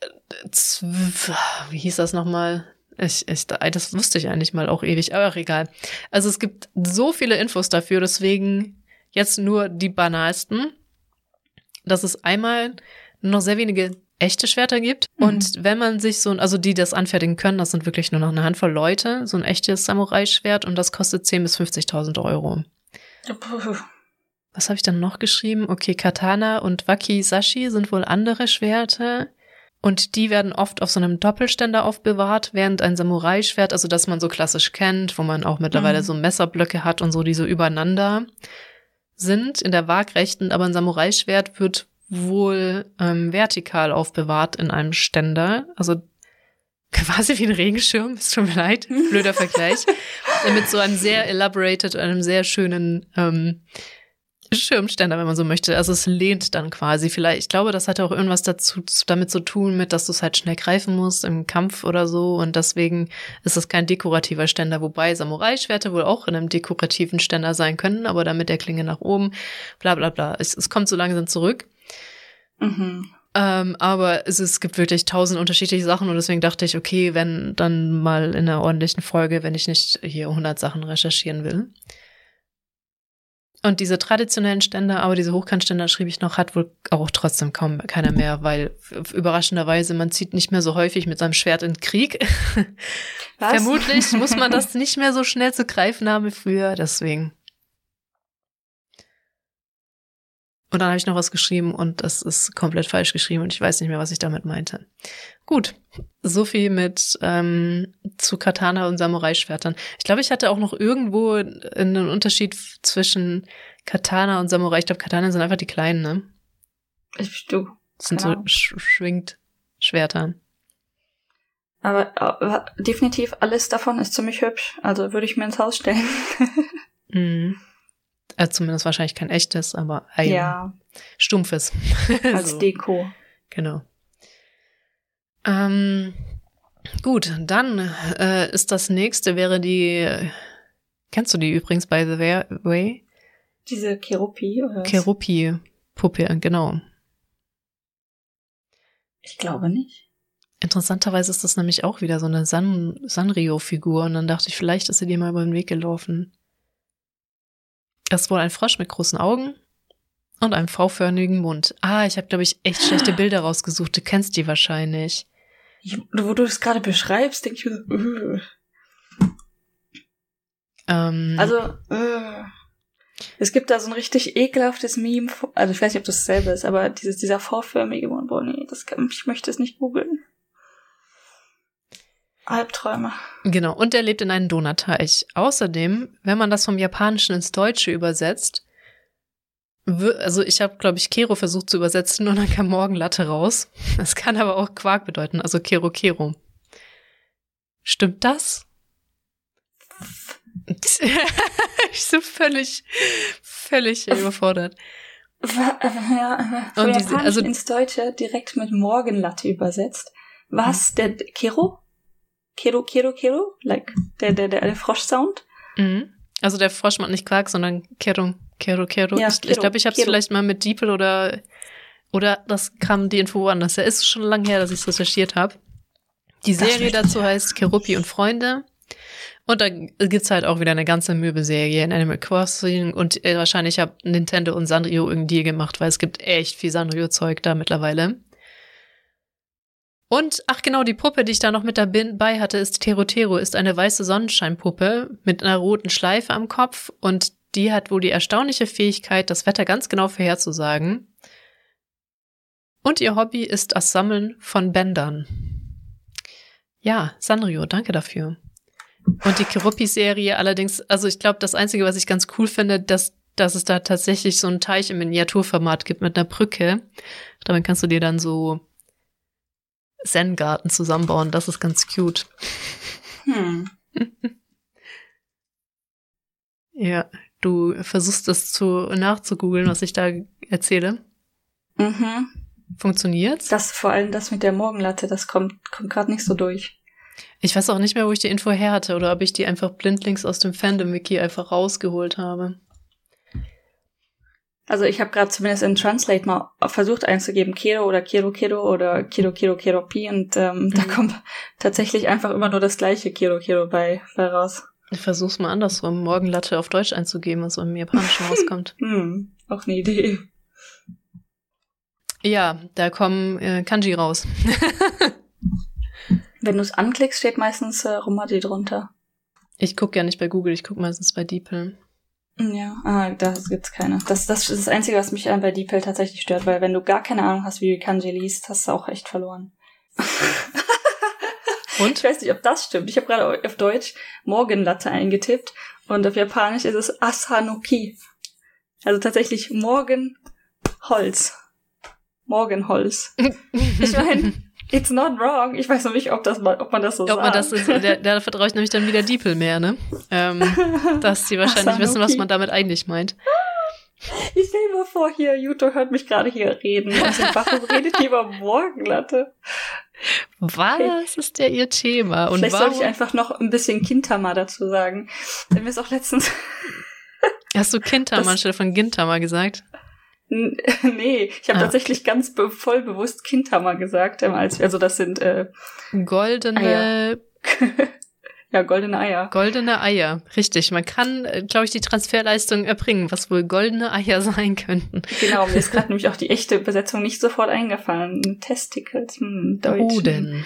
wie hieß das nochmal? Ich, ich, das wusste ich eigentlich mal auch ewig, aber egal. Also es gibt so viele Infos dafür, deswegen jetzt nur die banalsten. Dass es einmal noch sehr wenige echte Schwerter gibt. Mhm. Und wenn man sich so, also die das anfertigen können, das sind wirklich nur noch eine Handvoll Leute, so ein echtes Samurai-Schwert und das kostet 10.000 bis 50.000 Euro. Was habe ich dann noch geschrieben? Okay, Katana und Wakizashi sind wohl andere Schwerter. Und die werden oft auf so einem Doppelständer aufbewahrt, während ein Samurai-Schwert, also das man so klassisch kennt, wo man auch mittlerweile mhm. so Messerblöcke hat und so, die so übereinander sind in der Waagrechten, aber ein Samurai-Schwert wird wohl ähm, vertikal aufbewahrt in einem Ständer. Also <laughs> quasi wie ein Regenschirm, tut mir leid, <laughs> blöder Vergleich. mit so einem sehr elaborated, einem sehr schönen ähm, Schirmständer, wenn man so möchte. Also es lehnt dann quasi vielleicht. Ich glaube, das hat auch irgendwas dazu damit zu tun, mit, dass du es halt schnell greifen musst im Kampf oder so. Und deswegen ist es kein dekorativer Ständer, wobei Samurai-Schwerter wohl auch in einem dekorativen Ständer sein können, aber dann mit der Klinge nach oben, bla bla bla. Es, es kommt so langsam zurück. Mhm. Ähm, aber es, es gibt wirklich tausend unterschiedliche Sachen und deswegen dachte ich, okay, wenn dann mal in einer ordentlichen Folge, wenn ich nicht hier 100 Sachen recherchieren will. Und diese traditionellen Ständer, aber diese Hochkantständer, schrieb ich noch, hat wohl auch trotzdem kaum keiner mehr, weil überraschenderweise man zieht nicht mehr so häufig mit seinem Schwert in Krieg. <laughs> Was? Vermutlich <laughs> muss man das nicht mehr so schnell zu greifen haben wie früher, deswegen. Und dann habe ich noch was geschrieben und das ist komplett falsch geschrieben und ich weiß nicht mehr, was ich damit meinte. Gut, so viel mit ähm, zu Katana und Samurai-Schwertern. Ich glaube, ich hatte auch noch irgendwo einen Unterschied zwischen Katana und Samurai. Ich glaube, Katana sind einfach die kleinen, ne? Ich, du. Das sind so sch schwingt Schwerter. Aber äh, definitiv alles davon ist ziemlich hübsch. Also würde ich mir ins Haus stellen. <laughs> mm. Also zumindest wahrscheinlich kein echtes, aber ein ja. stumpfes. <laughs> Als so. Deko. Genau. Ähm, gut, dann äh, ist das nächste wäre die. Kennst du die übrigens by the way? Diese Kerupi oder? Kerupi Puppe, genau. Ich glaube nicht. Interessanterweise ist das nämlich auch wieder so eine San Sanrio-Figur und dann dachte ich, vielleicht ist sie dir mal über den Weg gelaufen. Das ist wohl ein Frosch mit großen Augen und einem V-förmigen Mund. Ah, ich habe, glaube ich, echt schlechte Bilder rausgesucht. Du kennst die wahrscheinlich. Ich, wo du es gerade beschreibst, denke ich mir so, uh. ähm, Also, uh. es gibt da so ein richtig ekelhaftes Meme, also ich weiß nicht, ob das dasselbe ist, aber dieses, dieser V-förmige Mund, boah, nee, das kann, ich möchte es nicht googeln. Albträume. Genau, und er lebt in einem Donauteich. Außerdem, wenn man das vom Japanischen ins Deutsche übersetzt, also ich habe, glaube ich, Kero versucht zu übersetzen und dann kam Morgenlatte raus. Das kann aber auch Quark bedeuten, also Kero Kero. Stimmt das? <laughs> ich bin völlig, völlig überfordert. Ja, von Japanisch also, ins Deutsche direkt mit Morgenlatte übersetzt. Was? Der Kero? Kero, Kero, Kero, like der, der, der, der Frosch-Sound. Mhm. Also der Frosch macht nicht Quark, sondern Kero, Kero, Kero. Ja, ich glaube, ich, glaub, ich habe es vielleicht mal mit Diepel oder oder das kam die Info woanders. Ja, ist schon lange her, dass ich es recherchiert habe. Die Serie dazu heißt Kerupi und Freunde. Und da gibt's halt auch wieder eine ganze Möbelserie in Animal Crossing und äh, wahrscheinlich haben Nintendo und Sanrio irgendwie gemacht, weil es gibt echt viel Sanrio-Zeug da mittlerweile. Und, ach genau, die Puppe, die ich da noch mit dabei hatte, ist Terotero, ist eine weiße Sonnenscheinpuppe mit einer roten Schleife am Kopf und die hat wohl die erstaunliche Fähigkeit, das Wetter ganz genau vorherzusagen. Und ihr Hobby ist das Sammeln von Bändern. Ja, Sanrio, danke dafür. Und die Kiruppi-Serie allerdings, also ich glaube, das Einzige, was ich ganz cool finde, dass, dass es da tatsächlich so einen Teich im Miniaturformat gibt mit einer Brücke. Damit kannst du dir dann so Zen-Garten zusammenbauen. Das ist ganz cute. Hm. <laughs> ja, du versuchst das zu nachzugoogeln, was ich da erzähle. Mhm. Funktioniert's? Das vor allem das mit der Morgenlatte, das kommt, kommt gerade nicht so durch. Ich weiß auch nicht mehr, wo ich die Info her hatte oder ob ich die einfach blindlings aus dem Fandom-Wiki einfach rausgeholt habe. Also ich habe gerade zumindest in Translate mal versucht einzugeben, Kero oder Kero Kero oder Kero Kero Kero Pi und ähm, mhm. da kommt tatsächlich einfach immer nur das gleiche Kero Kero bei, bei raus. Ich versuch's mal andersrum, Morgenlatte auf Deutsch einzugeben, was so im Japanischen <laughs> rauskommt. hm, auch eine Idee. Ja, da kommen äh, Kanji raus. <laughs> Wenn du es anklickst, steht meistens äh, Romati drunter. Ich gucke ja nicht bei Google, ich gucke meistens bei DeepL. Ja, ah, da gibt's keine. Das, das ist das Einzige, was mich bei DeepL tatsächlich stört, weil wenn du gar keine Ahnung hast, wie du Kanji liest, hast du auch echt verloren. <laughs> und? Ich weiß nicht, ob das stimmt. Ich habe gerade auf Deutsch Morgenlatte eingetippt und auf Japanisch ist es Asanoki. Also tatsächlich Morgenholz. Morgenholz. <laughs> ich meine, it's not wrong. Ich weiß noch nicht, ob, das ob man das so ob sagt. Man das ist, da, da vertraue ich nämlich dann wieder Diepel mehr, ne? Ähm, dass sie wahrscheinlich wissen, was man damit eigentlich meint. Ich stelle mir vor, hier, Juto hört mich gerade hier reden. Und warum redet ihr über Morgenlatte? Was ist ja ihr Thema? Und Vielleicht warum? soll ich einfach noch ein bisschen Kintama dazu sagen. Denn wir es auch letztens. <laughs> Hast du Kintama anstelle von Gintama gesagt? <laughs> nee, ich habe ah, tatsächlich ganz be voll bewusst Kindhammer gesagt, ähm, als also das sind äh, goldene Ja, <laughs> goldene Eier. Goldene Eier, richtig. Man kann, äh, glaube ich, die Transferleistung erbringen, was wohl goldene Eier <laughs> sein könnten. Genau, mir ist gerade nämlich auch die echte Übersetzung nicht sofort eingefallen. Testicles, hm, Deutsch. Hoden.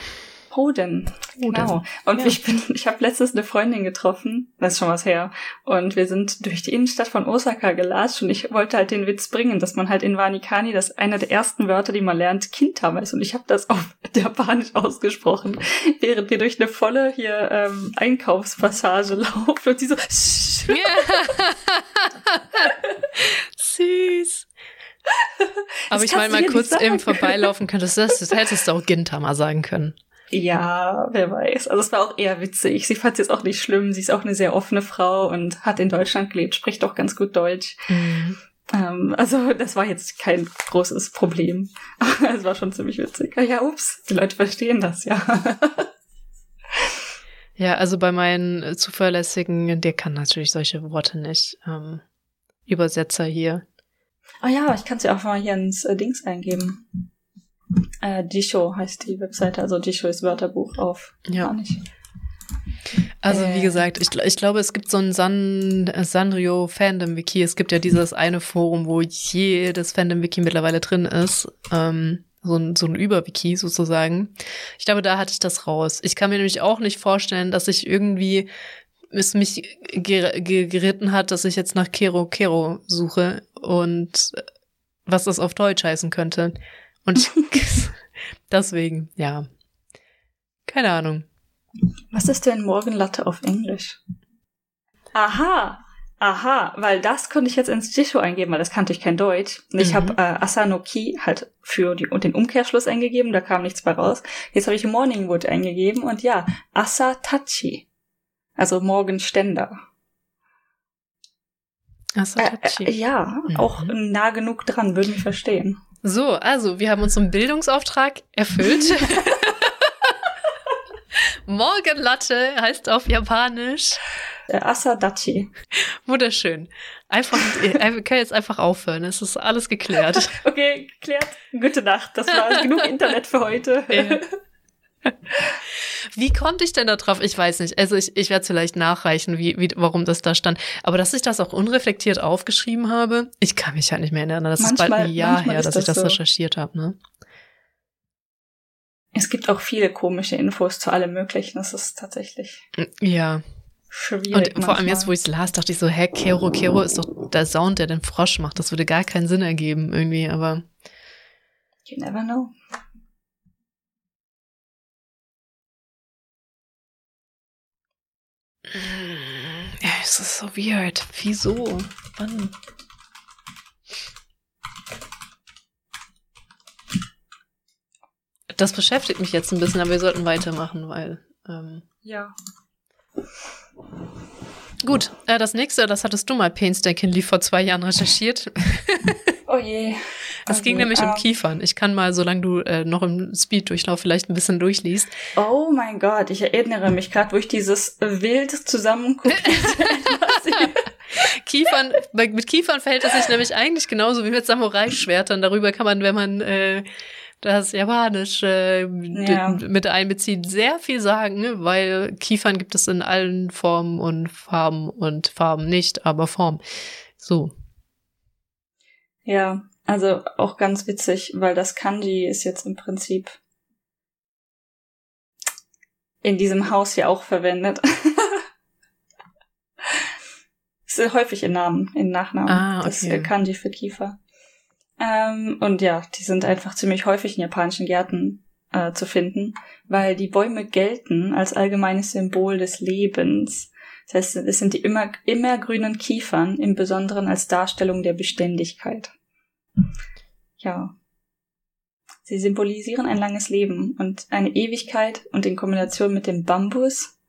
Hoden. Genau. Und ja. ich bin, <laughs> ich habe letztens eine Freundin getroffen, das ist schon was her, und wir sind durch die Innenstadt von Osaka gelatscht und ich wollte halt den Witz bringen, dass man halt in Wanikani, das einer der ersten Wörter, die man lernt, Kintama ist. Und ich habe das auf <laughs> Japanisch ausgesprochen, während wir durch eine volle hier ähm, Einkaufspassage <laughs> laufen und sie so Süß. Aber das ich meine mal kurz im Vorbeilaufen könntest du das, das hättest du auch Gintama sagen können. Ja, wer weiß. Also es war auch eher witzig. Sie fand es jetzt auch nicht schlimm. Sie ist auch eine sehr offene Frau und hat in Deutschland gelebt, spricht auch ganz gut Deutsch. Mhm. Ähm, also das war jetzt kein großes Problem. Aber <laughs> es war schon ziemlich witzig. Ja, ups, die Leute verstehen das, ja. <laughs> Ja, also bei meinen zuverlässigen, der kann natürlich solche Worte nicht. Ähm, Übersetzer hier. Ah ja, ich kann sie auch mal hier ins äh, Dings eingeben. Äh, Jisho heißt die Webseite, also Jisho ist Wörterbuch auf ja. Spanisch. Also wie äh. gesagt, ich, ich glaube, es gibt so ein San, Sanrio Fandom Wiki. Es gibt ja dieses eine Forum, wo jedes Fandom Wiki mittlerweile drin ist. Ähm, so ein, so ein Überwiki sozusagen. Ich glaube, da hatte ich das raus. Ich kann mir nämlich auch nicht vorstellen, dass ich irgendwie es mich ger geritten hat, dass ich jetzt nach Kero Kero suche und was das auf Deutsch heißen könnte. Und <laughs> deswegen, ja. Keine Ahnung. Was ist denn Morgenlatte auf Englisch? Aha, aha, weil das konnte ich jetzt ins Jisho eingeben, weil das kannte ich kein Deutsch. Und ich mhm. habe äh, Asanoki halt für die, und den Umkehrschluss eingegeben, da kam nichts bei raus. Jetzt habe ich Morningwood eingegeben und ja, Asatachi. Also Morgenständer. Asatachi. Äh, äh, ja, mhm. auch nah genug dran, würden wir verstehen. So, also wir haben unseren Bildungsauftrag erfüllt. <laughs> Morgenlatte heißt auf Japanisch Asadachi. Wunderschön. Einfach, wir können jetzt einfach aufhören. Es ist alles geklärt. <laughs> okay, geklärt. Gute Nacht. Das war genug Internet für heute. <laughs> Wie konnte ich denn da drauf? Ich weiß nicht. Also ich, ich werde es vielleicht nachreichen, wie, wie, warum das da stand. Aber dass ich das auch unreflektiert aufgeschrieben habe, ich kann mich ja nicht mehr erinnern. Das manchmal, ist bald ein Jahr her, dass das ich das so. recherchiert habe. Ne? Es gibt auch viele komische Infos zu allem Möglichen. Das ist tatsächlich. Ja. Schwierig. Und vor manchmal. allem jetzt, wo ich es las, dachte ich so, hä, Kero, Kero ist doch der Sound, der den Frosch macht. Das würde gar keinen Sinn ergeben irgendwie, aber. You never know. Ja, es ist so weird. Wieso? Wann? Das beschäftigt mich jetzt ein bisschen, aber wir sollten weitermachen, weil. Ähm, ja. Gut, äh, das nächste, das hattest du mal painstakingly vor zwei Jahren recherchiert. oh je. Es ging nämlich um ähm, Kiefern. Ich kann mal, solange du äh, noch im Speed-Durchlauf vielleicht ein bisschen durchliest. Oh mein Gott, ich erinnere mich gerade, wo ich dieses wild zusammengucke. <laughs> <laughs> Kiefern, mit Kiefern verhält es sich nämlich eigentlich genauso wie mit Samurai-Schwertern. Darüber kann man, wenn man äh, das Japanische ja. mit einbeziehen, sehr viel sagen, ne? weil Kiefern gibt es in allen Formen und Farben und Farben nicht, aber Form. So. Ja, also auch ganz witzig, weil das Kanji ist jetzt im Prinzip in diesem Haus ja auch verwendet. es <laughs> ist häufig in Namen, in Nachnamen. Ah, okay. Das äh, Kanji für Kiefer. Ähm, und ja, die sind einfach ziemlich häufig in japanischen Gärten äh, zu finden, weil die Bäume gelten als allgemeines Symbol des Lebens. Das heißt, es sind die immer, immer grünen Kiefern, im Besonderen als Darstellung der Beständigkeit. Ja. Sie symbolisieren ein langes Leben und eine Ewigkeit und in Kombination mit dem Bambus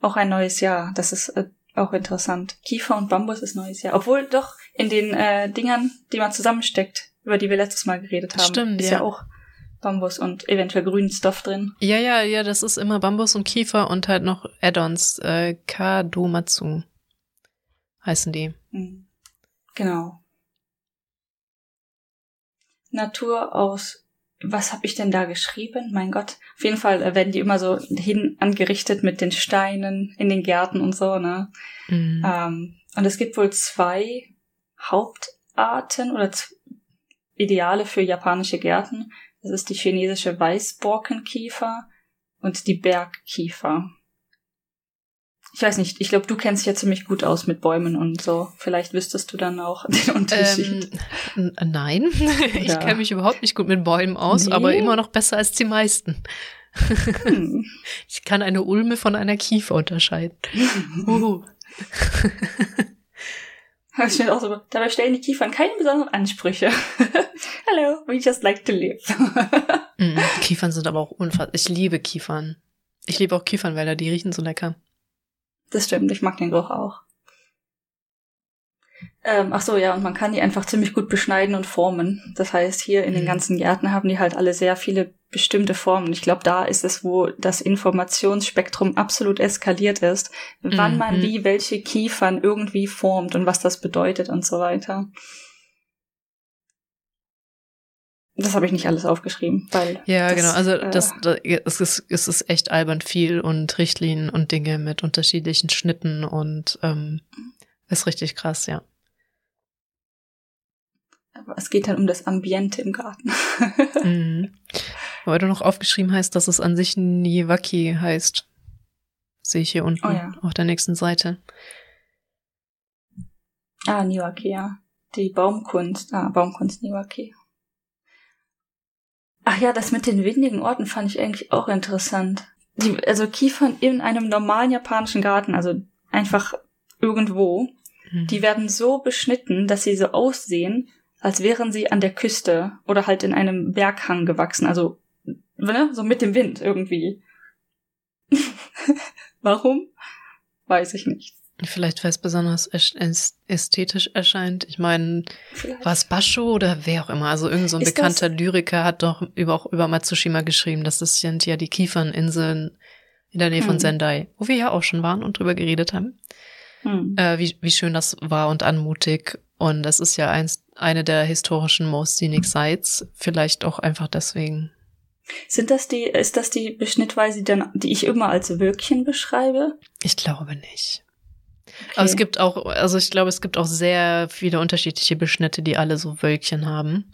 auch ein neues Jahr. Das ist äh, auch interessant. Kiefer und Bambus ist neues Jahr. Obwohl doch in den äh, Dingern, die man zusammensteckt, über die wir letztes Mal geredet haben, Stimmt, ist ja. ja auch Bambus und eventuell grünen Stoff drin. Ja, ja, ja, das ist immer Bambus und Kiefer und halt noch Add-ons. Äh, Kadomatsu heißen die. Mhm. Genau. Natur aus was habe ich denn da geschrieben? Mein Gott. Auf jeden Fall äh, werden die immer so hin angerichtet mit den Steinen in den Gärten und so, ne? Mhm. Ähm, und es gibt wohl zwei Hauptarten oder Ideale für japanische Gärten. Das ist die chinesische Weißborkenkiefer und die Bergkiefer. Ich weiß nicht, ich glaube, du kennst dich ja ziemlich gut aus mit Bäumen und so. Vielleicht wüsstest du dann auch <laughs> den Unterschied. Ähm, nein, <laughs> ich kenne mich überhaupt nicht gut mit Bäumen aus, nee. aber immer noch besser als die meisten. Hm. <laughs> Ich kann eine Ulme von einer Kiefer unterscheiden. uh. Das auch so, dabei stellen die Kiefern keine besonderen Ansprüche. Hello, we just like to live. mm, Kiefern sind aber auch unfassbar. Ich liebe Kiefern. Ich liebe auch Kiefernwälder, die riechen so lecker. Das stimmt, ich mag den Geruch auch. Ähm, ach so, ja, und man kann die einfach ziemlich gut beschneiden und formen. Das heißt, hier in den mhm. ganzen Gärten haben die halt alle sehr viele bestimmte Formen. Ich glaube, da ist es, wo das Informationsspektrum absolut eskaliert ist, wann man mhm. wie welche Kiefern irgendwie formt und was das bedeutet und so weiter. Das habe ich nicht alles aufgeschrieben, weil. Ja, das, genau. Also äh, das, das es ist, es ist echt albern viel und Richtlinien und Dinge mit unterschiedlichen Schnitten und ähm, ist richtig krass, ja. Aber es geht halt um das Ambiente im Garten. <laughs> mhm. Weil du noch aufgeschrieben hast, dass es an sich Niwaki heißt. Sehe ich hier unten oh, ja. auf der nächsten Seite. Ah, Niwaki, ja. Die Baumkunst. Ah, Baumkunst Niwaki. Ach ja, das mit den windigen Orten fand ich eigentlich auch interessant. Die, also Kiefern in einem normalen japanischen Garten, also einfach irgendwo, mhm. die werden so beschnitten, dass sie so aussehen, als wären sie an der Küste oder halt in einem Berghang gewachsen, also ne, so mit dem Wind irgendwie. <laughs> Warum? Weiß ich nicht. Vielleicht, weil es besonders ästhetisch erscheint. Ich meine, war es Basho oder wer auch immer? Also irgend so ein Ist bekannter Lyriker hat doch über, auch über Matsushima geschrieben. Das sind ja die Kieferninseln in der Nähe hm. von Sendai, wo wir ja auch schon waren und drüber geredet haben. Hm. Äh, wie, wie schön das war und anmutig. Und das ist ja eins, eine der historischen Most Scenic Sites. Vielleicht auch einfach deswegen. Sind das die, ist das die Beschnittweise, die ich immer als Wölkchen beschreibe? Ich glaube nicht. Okay. Aber es gibt auch, also ich glaube, es gibt auch sehr viele unterschiedliche Beschnitte, die alle so Wölkchen haben.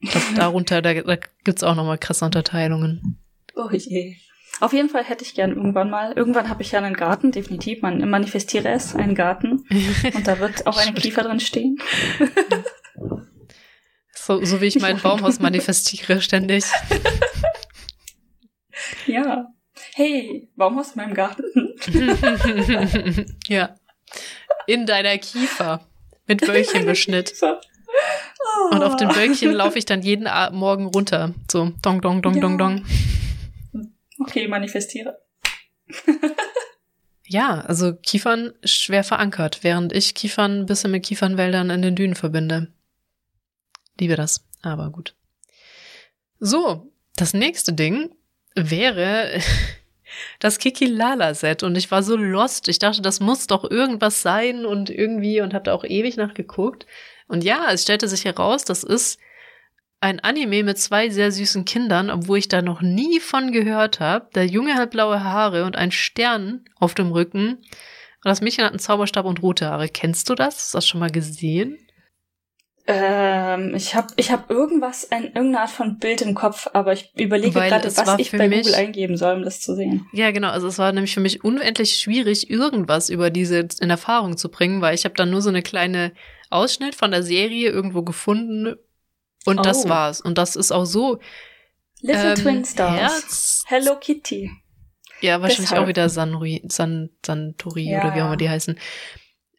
Ich glaube, <laughs> darunter, da, da gibt es auch nochmal krasse Unterteilungen. Oh je. Auf jeden Fall hätte ich gern irgendwann mal. Irgendwann habe ich ja einen Garten, definitiv. Man manifestiere es, einen Garten. Und da wird auch <laughs> eine Kiefer drin stehen. <laughs> so, so wie ich mein Baumhaus manifestiere ständig. ja. Hey, Baumhaus in meinem Garten. ja. In deiner Kiefer. Mit Wölkchenbeschnitt. <laughs> Und auf den Wölkchen laufe ich dann jeden Morgen runter. So, dong, dong, dong, ja. dong, dong. Okay, manifestiere. ja, also Kiefern schwer verankert, während ich Kiefern ein bisschen mit Kiefernwäldern in den Dünen verbinde. Liebe das, aber gut. So, das nächste Ding wäre <laughs> das Kiki Lala Set und ich war so lost. Ich dachte, das muss doch irgendwas sein und irgendwie und habe da auch ewig nachgeguckt. Und ja, es stellte sich heraus, das ist ein Anime mit zwei sehr süßen Kindern, obwohl ich da noch nie von gehört habe. Der Junge hat blaue Haare und einen Stern auf dem Rücken. Und das Mädchen hat einen Zauberstab und rote Haare. Kennst du das? Hast du das schon mal gesehen? Ähm, ich habe ich hab irgendwas, ein, irgendeine Art von Bild im Kopf, aber ich überlege gerade, was ich bei mich, Google eingeben soll, um das zu sehen. Ja, genau. Also es war nämlich für mich unendlich schwierig, irgendwas über diese in Erfahrung zu bringen, weil ich habe dann nur so eine kleine Ausschnitt von der Serie irgendwo gefunden und oh. das war's. Und das ist auch so. Little ähm, Twin Stars. Herz. Hello Kitty. Ja, wahrscheinlich Deshalb. auch wieder Sanri, San, Santori ja. oder wie auch immer die heißen.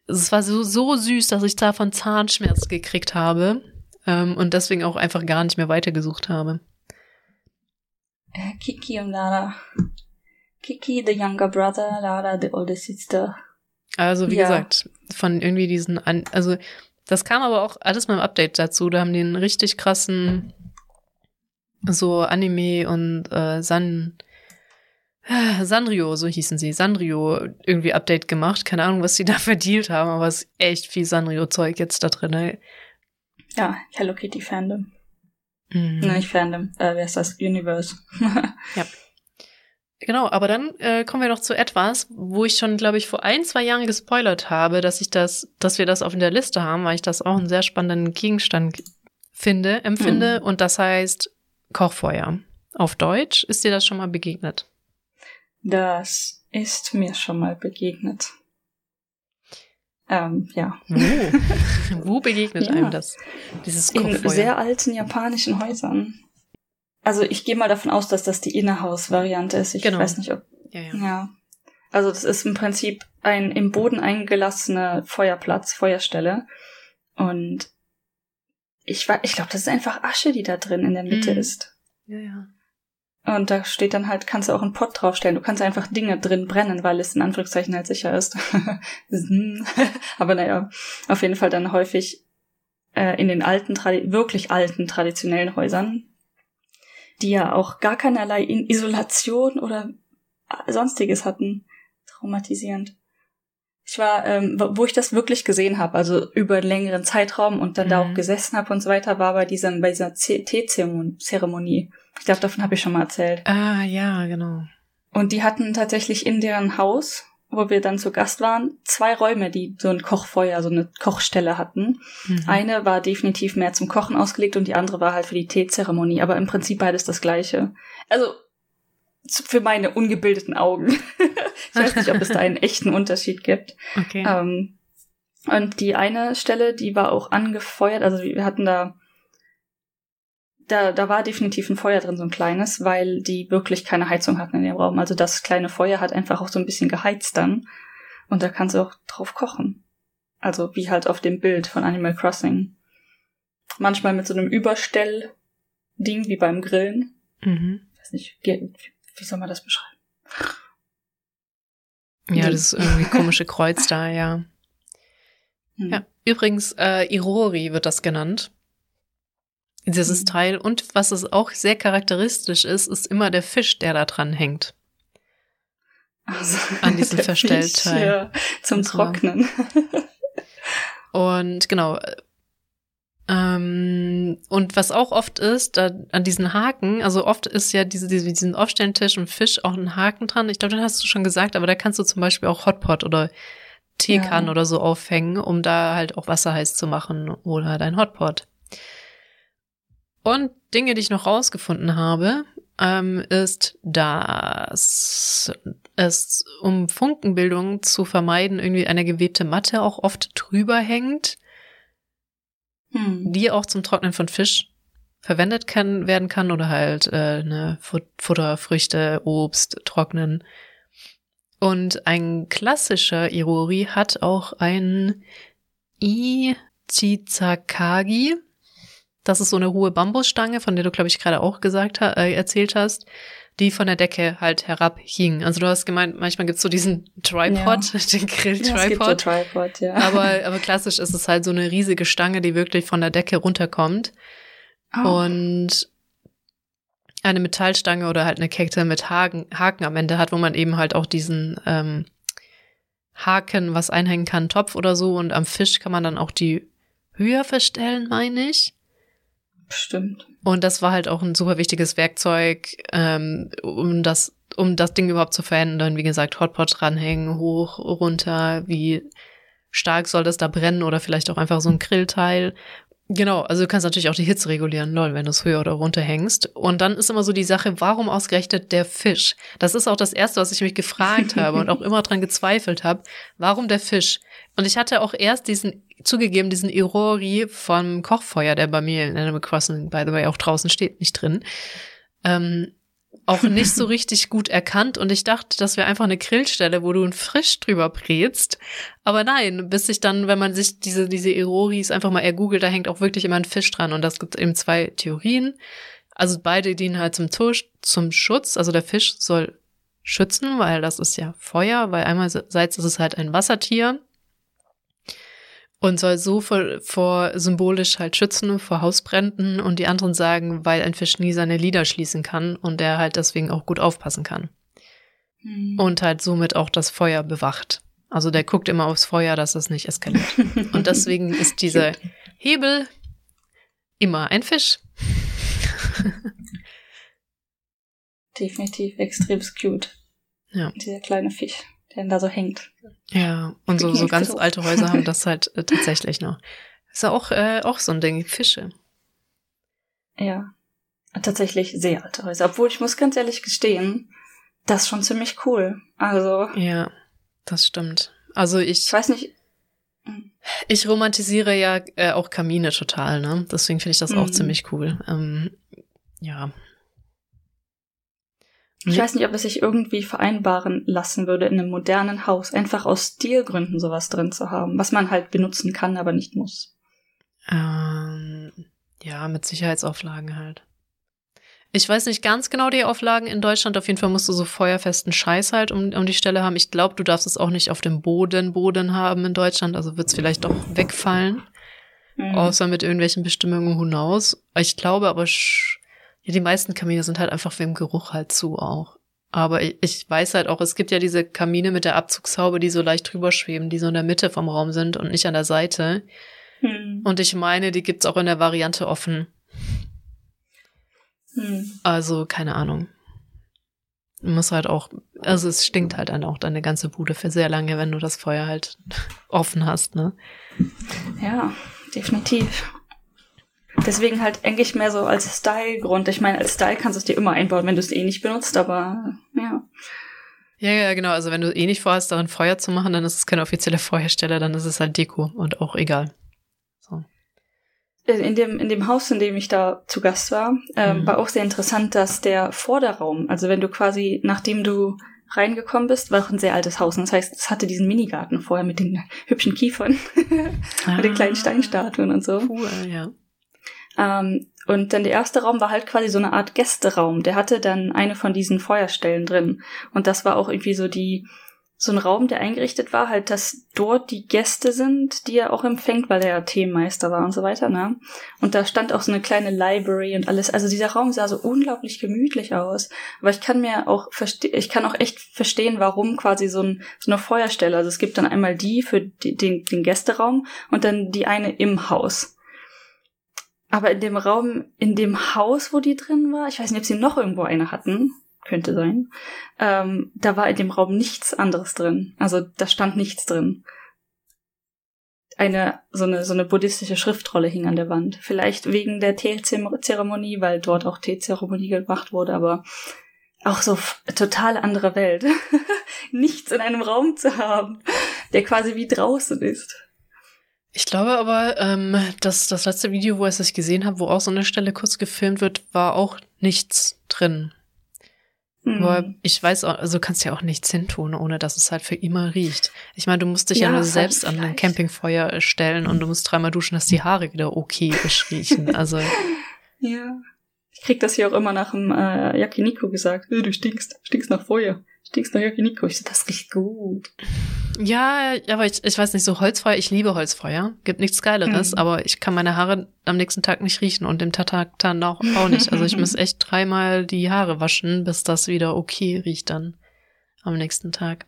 Es war so, so süß, dass ich davon Zahnschmerz gekriegt habe ähm, und deswegen auch einfach gar nicht mehr weitergesucht habe. Äh, Kiki und Lara. Kiki, the younger brother, Lara, the older sister. Also, wie ja. gesagt, von irgendwie diesen, also das kam aber auch alles beim Update dazu. Da haben die einen richtig krassen so Anime und äh, San Sanrio, so hießen sie, Sanrio irgendwie Update gemacht. Keine Ahnung, was sie da <laughs> verdient haben, aber es ist echt viel Sanrio-Zeug jetzt da drin. Ey. Ja, Hello Kitty Fandom. Mhm. Nein, nicht Fandom, äh, wer ist das? Universe. <laughs> ja. Genau, aber dann äh, kommen wir noch zu etwas, wo ich schon, glaube ich, vor ein, zwei Jahren gespoilert habe, dass ich das, dass wir das auf der Liste haben, weil ich das auch einen sehr spannenden Gegenstand finde, empfinde. Mhm. Und das heißt Kochfeuer. Auf Deutsch ist dir das schon mal begegnet? Das ist mir schon mal begegnet. Ähm, ja. Wo? <laughs> Wo begegnet ja. einem das? Dieses Kochfeuer? In sehr alten japanischen Häusern. Also ich gehe mal davon aus, dass das die Innerhaus-Variante ist. Ich genau. weiß nicht, ob. Ja, ja. ja. Also das ist im Prinzip ein im Boden eingelassene Feuerplatz, Feuerstelle. Und ich, ich glaube, das ist einfach Asche, die da drin in der Mitte mhm. ist. Ja, ja. Und da steht dann halt, kannst du auch einen Pott draufstellen. Du kannst einfach Dinge drin brennen, weil es in Anführungszeichen halt sicher ist. <laughs> <laughs> Aber naja, auf jeden Fall dann häufig äh, in den alten, wirklich alten traditionellen Häusern die ja auch gar keinerlei Isolation oder sonstiges hatten. Traumatisierend. Ich war, ähm, wo ich das wirklich gesehen habe, also über einen längeren Zeitraum und dann mhm. da auch mhm. gesessen habe und so weiter, war bei dieser, bei dieser Teezeremonie. Ich glaube, davon habe ich schon mal erzählt. Ah, ja, genau. Und die hatten tatsächlich in deren Haus wo wir dann zu Gast waren, zwei Räume, die so ein Kochfeuer, so eine Kochstelle hatten. Mhm. Eine war definitiv mehr zum Kochen ausgelegt und die andere war halt für die Teezeremonie, aber im Prinzip beides das gleiche. Also für meine ungebildeten Augen. <laughs> ich weiß nicht, ob es da einen echten Unterschied gibt. Okay. Ähm, und die eine Stelle, die war auch angefeuert, also wir hatten da da, da war definitiv ein Feuer drin, so ein kleines, weil die wirklich keine Heizung hatten in dem Raum. Also das kleine Feuer hat einfach auch so ein bisschen geheizt dann. Und da kannst du auch drauf kochen. Also wie halt auf dem Bild von Animal Crossing. Manchmal mit so einem Überstell-Ding wie beim Grillen. Mhm. weiß nicht, wie soll man das beschreiben? Ja, das ist irgendwie komische Kreuz <laughs> da, ja. Hm. Ja, übrigens, äh, Irori wird das genannt. Dieses mhm. Teil. Und was es auch sehr charakteristisch ist, ist immer der Fisch, der da dran hängt. Also, an diesem <laughs> Verstellteil. Ja, zum. Trocknen. <laughs> Und genau, Ähm, und was auch oft ist, da, an diesen Haken, also oft ist ja diese, diese, diesen Aufstellentisch und Fisch auch ein Haken dran. Ich glaube, den hast du schon gesagt, aber da kannst du zum Beispiel auch Hotpot oder Teekannen ja. oder so aufhängen, um da halt auch Wasser heiß zu machen oder dein Hotpot. Und Dinge, die ich noch rausgefunden habe, ähm, ist, dass es, um Funkenbildung zu vermeiden, irgendwie eine gewebte Matte auch oft drüber hängt, hm. die auch zum Trocknen von Fisch verwendet kann, werden kann oder halt äh, ne, Futter, Früchte, Obst trocknen. Und ein klassischer Irori hat auch ein Ichizakagi. Das ist so eine hohe Bambusstange, von der du, glaube ich, gerade auch gesagt äh, erzählt hast, die von der Decke halt herabhing. Also du hast gemeint, manchmal gibt's so diesen Tripod, ja. <laughs> den Grill-Tripod. Ja, Tripod, ja. Aber, aber klassisch ist es halt so eine riesige Stange, die wirklich von der Decke runterkommt. Oh. Und eine Metallstange oder halt eine Kette mit Haken, Haken am Ende hat, wo man eben halt auch diesen ähm, Haken, was einhängen kann, Topf oder so. Und am Fisch kann man dann auch die höher verstellen, meine ich. Stimmt. Und das war halt auch ein super wichtiges Werkzeug, ähm, um das, um das Ding überhaupt zu verändern. Wie gesagt, Hotpot dranhängen, hoch, runter, wie stark soll das da brennen oder vielleicht auch einfach so ein Grillteil. Genau, also du kannst natürlich auch die Hitze regulieren, lol, wenn du es höher oder runter hängst. Und dann ist immer so die Sache, warum ausgerechnet der Fisch? Das ist auch das Erste, was ich mich gefragt <laughs> habe und auch immer dran gezweifelt habe. Warum der Fisch? Und ich hatte auch erst diesen, zugegeben, diesen Irori vom Kochfeuer, der bei mir in Animal Crossing, by the way, auch draußen steht, nicht drin. Ähm, auch nicht so richtig gut erkannt und ich dachte, das wäre einfach eine Grillstelle, wo du ein Frisch drüber brätst. Aber nein, bis sich dann, wenn man sich diese, diese Eroris einfach mal ergoogelt, da hängt auch wirklich immer ein Fisch dran und das gibt eben zwei Theorien. Also beide dienen halt zum, Tusch, zum Schutz. Also der Fisch soll schützen, weil das ist ja Feuer, weil einerseits ist es halt ein Wassertier und soll so vor, vor symbolisch halt schützen vor Hausbränden und die anderen sagen, weil ein Fisch nie seine Lieder schließen kann und der halt deswegen auch gut aufpassen kann. Mhm. Und halt somit auch das Feuer bewacht. Also der guckt immer aufs Feuer, dass es nicht eskaliert. <laughs> und deswegen ist dieser Hebel immer ein Fisch. Definitiv extrem cute. Ja. Dieser kleine Fisch der da so hängt. Ja, und so, so ganz alte Häuser haben <laughs> das halt äh, tatsächlich noch. Ist ja auch, äh, auch so ein Ding, Fische. Ja, tatsächlich sehr alte Häuser. Obwohl ich muss ganz ehrlich gestehen, das ist schon ziemlich cool. Also. Ja, das stimmt. Also ich. Ich weiß nicht. Hm. Ich romantisiere ja äh, auch Kamine total, ne? Deswegen finde ich das auch mhm. ziemlich cool. Ähm, ja, ich weiß nicht, ob es sich irgendwie vereinbaren lassen würde, in einem modernen Haus einfach aus Stilgründen sowas drin zu haben, was man halt benutzen kann, aber nicht muss. Ähm, ja, mit Sicherheitsauflagen halt. Ich weiß nicht ganz genau die Auflagen in Deutschland. Auf jeden Fall musst du so feuerfesten Scheiß halt um, um die Stelle haben. Ich glaube, du darfst es auch nicht auf dem Boden, Boden haben in Deutschland. Also wird es vielleicht doch wegfallen. Mhm. Außer mit irgendwelchen Bestimmungen hinaus. Ich glaube aber, ja, die meisten Kamine sind halt einfach wegen Geruch halt zu auch. Aber ich, ich weiß halt auch, es gibt ja diese Kamine mit der Abzugshaube, die so leicht drüber schweben, die so in der Mitte vom Raum sind und nicht an der Seite. Hm. Und ich meine, die gibt's auch in der Variante offen. Hm. Also, keine Ahnung. Muss halt auch, also es stinkt halt dann auch deine ganze Bude für sehr lange, wenn du das Feuer halt <laughs> offen hast, ne? Ja, definitiv. Deswegen halt eigentlich mehr so als Style-Grund. Ich meine, als Style kannst du es dir immer einbauen, wenn du es eh nicht benutzt, aber ja. Ja, ja, genau. Also wenn du eh nicht vorhast, darin Feuer zu machen, dann ist es keine offizielle Feuerstelle, dann ist es halt Deko und auch egal. So. In dem, in dem Haus, in dem ich da zu Gast war, äh, mhm. war auch sehr interessant, dass der Vorderraum, also wenn du quasi, nachdem du reingekommen bist, war auch ein sehr altes Haus. Und das heißt, es hatte diesen Minigarten vorher mit den hübschen Kiefern ah, <laughs> und den kleinen Steinstatuen und so. Cool, ja. Ähm, und dann der erste Raum war halt quasi so eine Art Gästeraum. Der hatte dann eine von diesen Feuerstellen drin. Und das war auch irgendwie so die, so ein Raum, der eingerichtet war, halt, dass dort die Gäste sind, die er auch empfängt, weil er ja Themenmeister war und so weiter, ne? Und da stand auch so eine kleine Library und alles. Also dieser Raum sah so unglaublich gemütlich aus. Aber ich kann mir auch verstehen, ich kann auch echt verstehen, warum quasi so, ein, so eine Feuerstelle. Also es gibt dann einmal die für die, den, den Gästeraum und dann die eine im Haus. Aber in dem Raum, in dem Haus, wo die drin war, ich weiß nicht, ob sie noch irgendwo eine hatten, könnte sein, ähm, da war in dem Raum nichts anderes drin. Also da stand nichts drin. Eine, so eine, so eine buddhistische Schriftrolle hing an der Wand. Vielleicht wegen der Teezeremonie, weil dort auch Teezeremonie gemacht wurde, aber auch so total andere Welt. <laughs> nichts in einem Raum zu haben, der quasi wie draußen ist. Ich glaube aber, ähm, dass das letzte Video, wo ich es gesehen habe, wo auch so eine Stelle kurz gefilmt wird, war auch nichts drin. Mhm. Aber ich weiß auch, also kannst ja auch nichts hintun, ohne dass es halt für immer riecht. Ich meine, du musst dich ja, ja nur selbst an ein Campingfeuer stellen und du musst dreimal duschen, dass die Haare wieder okay riechen. Also. <laughs> ja. Ich krieg das hier auch immer nach dem äh, Yakiniko gesagt. Du stinkst, stinkst nach Feuer stinkst nach Yakiniku. Ich so, das riecht gut. Ja, aber ich, ich weiß nicht, so Holzfeuer, ich liebe Holzfeuer. Gibt nichts Geileres, mhm. aber ich kann meine Haare am nächsten Tag nicht riechen und dem Tatak dann auch, auch nicht. Also ich <laughs> muss echt dreimal die Haare waschen, bis das wieder okay riecht dann am nächsten Tag.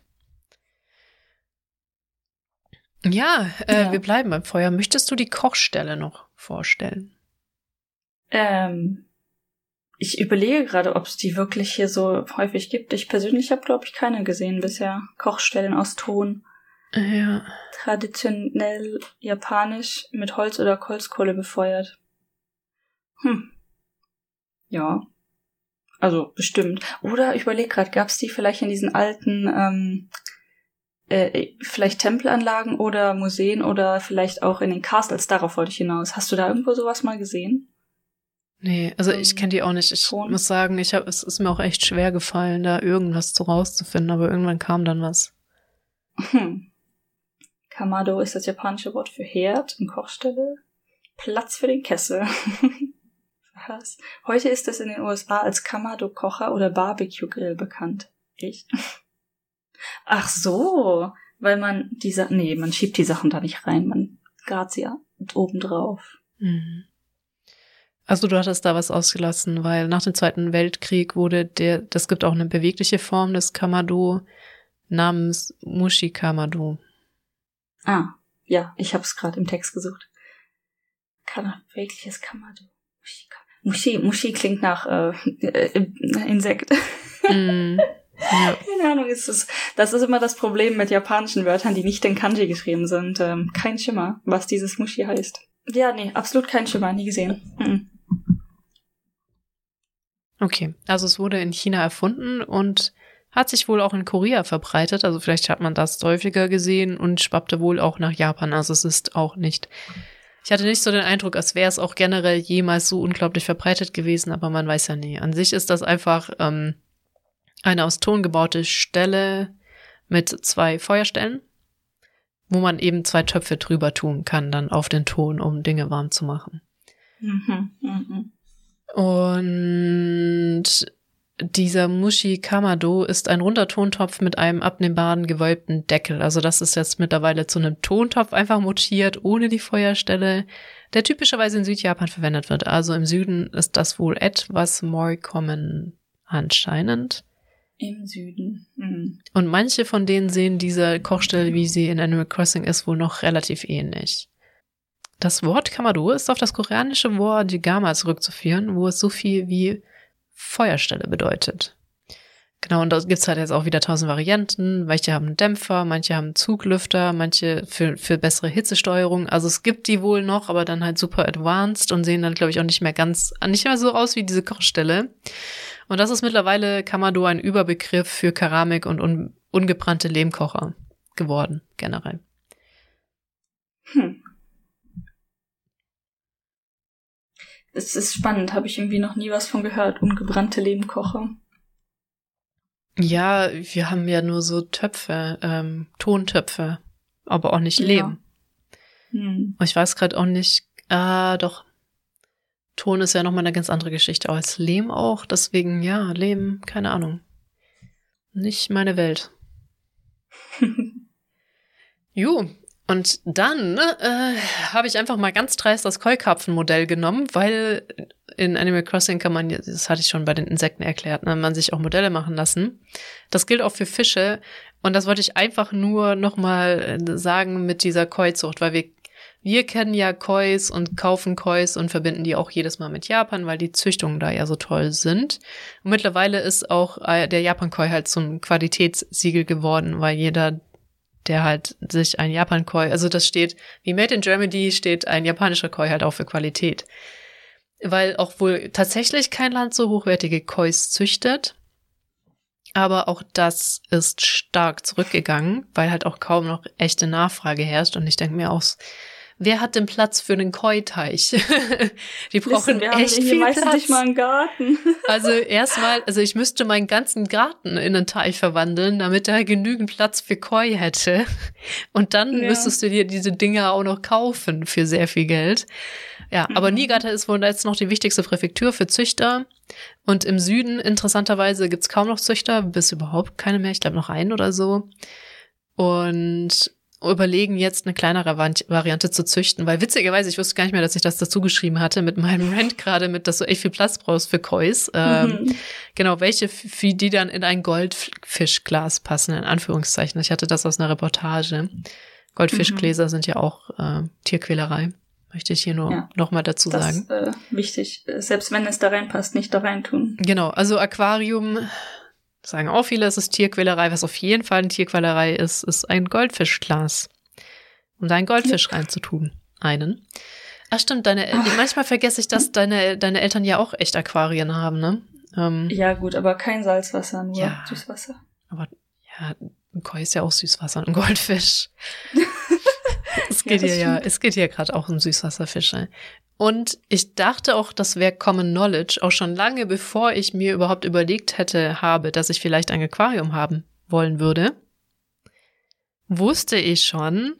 Ja, äh, ja. wir bleiben beim Feuer. Möchtest du die Kochstelle noch vorstellen? Ähm, ich überlege gerade, ob es die wirklich hier so häufig gibt. Ich persönlich habe, glaube ich, keine gesehen bisher. Kochstellen aus Ton. Ja. Traditionell japanisch mit Holz oder Holzkohle befeuert. Hm. Ja. Also bestimmt. Oder ich überlege gerade, gab es die vielleicht in diesen alten, ähm, äh, vielleicht Tempelanlagen oder Museen oder vielleicht auch in den Castles, darauf wollte ich hinaus. Hast du da irgendwo sowas mal gesehen? Nee, also ich kenne die auch nicht. Ich Ton. muss sagen, ich hab, es ist mir auch echt schwer gefallen, da irgendwas zu rauszufinden, aber irgendwann kam dann was. Hm. Kamado ist das japanische Wort für Herd und Kochstelle. Platz für den Kessel. <laughs> was? Heute ist es in den USA als Kamado-Kocher oder Barbecue-Grill bekannt. Echt? <laughs> Ach so, weil man diese, nee, man schiebt die Sachen da nicht rein, man gart sie oben drauf. Mhm. Also du hattest da was ausgelassen, weil nach dem Zweiten Weltkrieg wurde der, das gibt auch eine bewegliche Form des Kamado namens Mushi Kamado. Ah, ja, ich habe es gerade im Text gesucht. bewegliches Kamado. Mushi, Mushi klingt nach äh, <laughs> äh, Insekt. Mm, ja. <laughs> Keine Ahnung, ist es. Das ist immer das Problem mit japanischen Wörtern, die nicht in Kanji geschrieben sind. Ähm, kein Schimmer, was dieses Mushi heißt. Ja, nee, absolut kein Schimmer, nie gesehen. Mhm. Okay, also es wurde in China erfunden und hat sich wohl auch in Korea verbreitet. Also vielleicht hat man das häufiger gesehen und schwappte wohl auch nach Japan. Also es ist auch nicht. Ich hatte nicht so den Eindruck, als wäre es auch generell jemals so unglaublich verbreitet gewesen, aber man weiß ja nie. An sich ist das einfach ähm, eine aus Ton gebaute Stelle mit zwei Feuerstellen, wo man eben zwei Töpfe drüber tun kann, dann auf den Ton, um Dinge warm zu machen. Mhm, mh. Und dieser Mushi Kamado ist ein runder Tontopf mit einem abnehmbaren gewölbten Deckel. Also das ist jetzt mittlerweile zu einem Tontopf einfach mutiert, ohne die Feuerstelle, der typischerweise in Südjapan verwendet wird. Also im Süden ist das wohl etwas more common anscheinend. Im Süden. Mhm. Und manche von denen sehen diese Kochstelle, wie sie in Animal Crossing ist, wohl noch relativ ähnlich. Das Wort Kamado ist auf das koreanische Wort Jigama zurückzuführen, wo es so viel wie Feuerstelle bedeutet. Genau, und da gibt's halt jetzt auch wieder tausend Varianten. Manche haben Dämpfer, manche haben Zuglüfter, manche für, für bessere Hitzesteuerung. Also es gibt die wohl noch, aber dann halt super advanced und sehen dann, glaube ich, auch nicht mehr ganz, nicht mehr so aus wie diese Kochstelle. Und das ist mittlerweile Kamado ein Überbegriff für Keramik und un, ungebrannte Lehmkocher geworden, generell. Hm. Es ist spannend, habe ich irgendwie noch nie was von gehört. Ungebrannte Lehmkocher. Ja, wir haben ja nur so Töpfe, ähm, Tontöpfe, aber auch nicht Lehm. Ja. Hm. Ich weiß gerade auch nicht, ah, doch. Ton ist ja nochmal eine ganz andere Geschichte als Lehm auch, deswegen ja, Lehm, keine Ahnung. Nicht meine Welt. <laughs> jo, und dann ne, äh, habe ich einfach mal ganz dreist das Keukarpfenmodell genommen, weil in Animal Crossing kann man, das hatte ich schon bei den Insekten erklärt, ne, man sich auch Modelle machen lassen. Das gilt auch für Fische. Und das wollte ich einfach nur nochmal äh, sagen mit dieser Keuzucht, weil wir Wir kennen ja Kois und kaufen Kois und verbinden die auch jedes Mal mit Japan, weil die Züchtungen da ja so toll sind. Und mittlerweile ist auch äh, der Japan-Koi halt zum Qualitätssiegel geworden, weil jeder, der halt sich ein Japan-Koi, also das steht, wie Made in Germany steht ein japanischer Koi halt auch für Qualität. Weil auch wohl tatsächlich kein Land so hochwertige Kois züchtet. Aber auch das ist stark zurückgegangen, weil halt auch kaum noch echte Nachfrage herrscht. Und ich denke mir auch, wer hat denn Platz für einen Koi-Teich? <laughs> Die brauchen wir echt haben viel meistens Platz. nicht mal einen Garten. <laughs> Also erstmal, also ich müsste meinen ganzen Garten in einen Teich verwandeln, damit er genügend Platz für Koi hätte. Und dann Ja. müsstest du dir diese Dinger auch noch kaufen für sehr viel Geld. Ja, aber Mhm. Niigata ist wohl jetzt noch die wichtigste Präfektur für Züchter. Und im Süden, interessanterweise, gibt's kaum noch Züchter, bis überhaupt keine mehr. Ich glaube noch einen oder so. Und überlegen jetzt eine kleinere Vari- Variante zu züchten, weil witzigerweise, ich wusste gar nicht mehr, dass ich das dazu geschrieben hatte mit meinem <laughs> Rant gerade, mit, dass du echt viel Platz brauchst für Kois. Ähm, Mhm. Genau, welche, wie die dann in ein Goldfischglas passen, in Anführungszeichen. Ich hatte das aus einer Reportage. Goldfischgläser sind ja auch äh, Tierquälerei. Möchte ich hier nur Ja. noch mal dazu Das sagen. äh, wichtig. Äh, Selbst wenn es da reinpasst, nicht da reintun. Genau, also Aquarium, sagen auch viele, es ist Tierquälerei. Was auf jeden Fall eine Tierquälerei ist, ist ein Goldfischglas. Um da einen Goldfisch reinzutun. Einen. Ach stimmt, deine, El- manchmal vergesse ich, dass deine, deine Eltern ja auch echt Aquarien haben, ne? Ähm, Ja, gut, aber kein Salzwasser, nur Ja. Süßwasser. Aber ja, ein Koi ist ja auch Süßwasser und ein Goldfisch. <laughs> <laughs> es Ja, geht das hier ja, es geht hier gerade auch um Süßwasserfische. Und ich dachte auch, das wäre Common Knowledge, auch schon lange bevor ich mir überhaupt überlegt hätte, habe, dass ich vielleicht ein Aquarium haben wollen würde, wusste ich schon,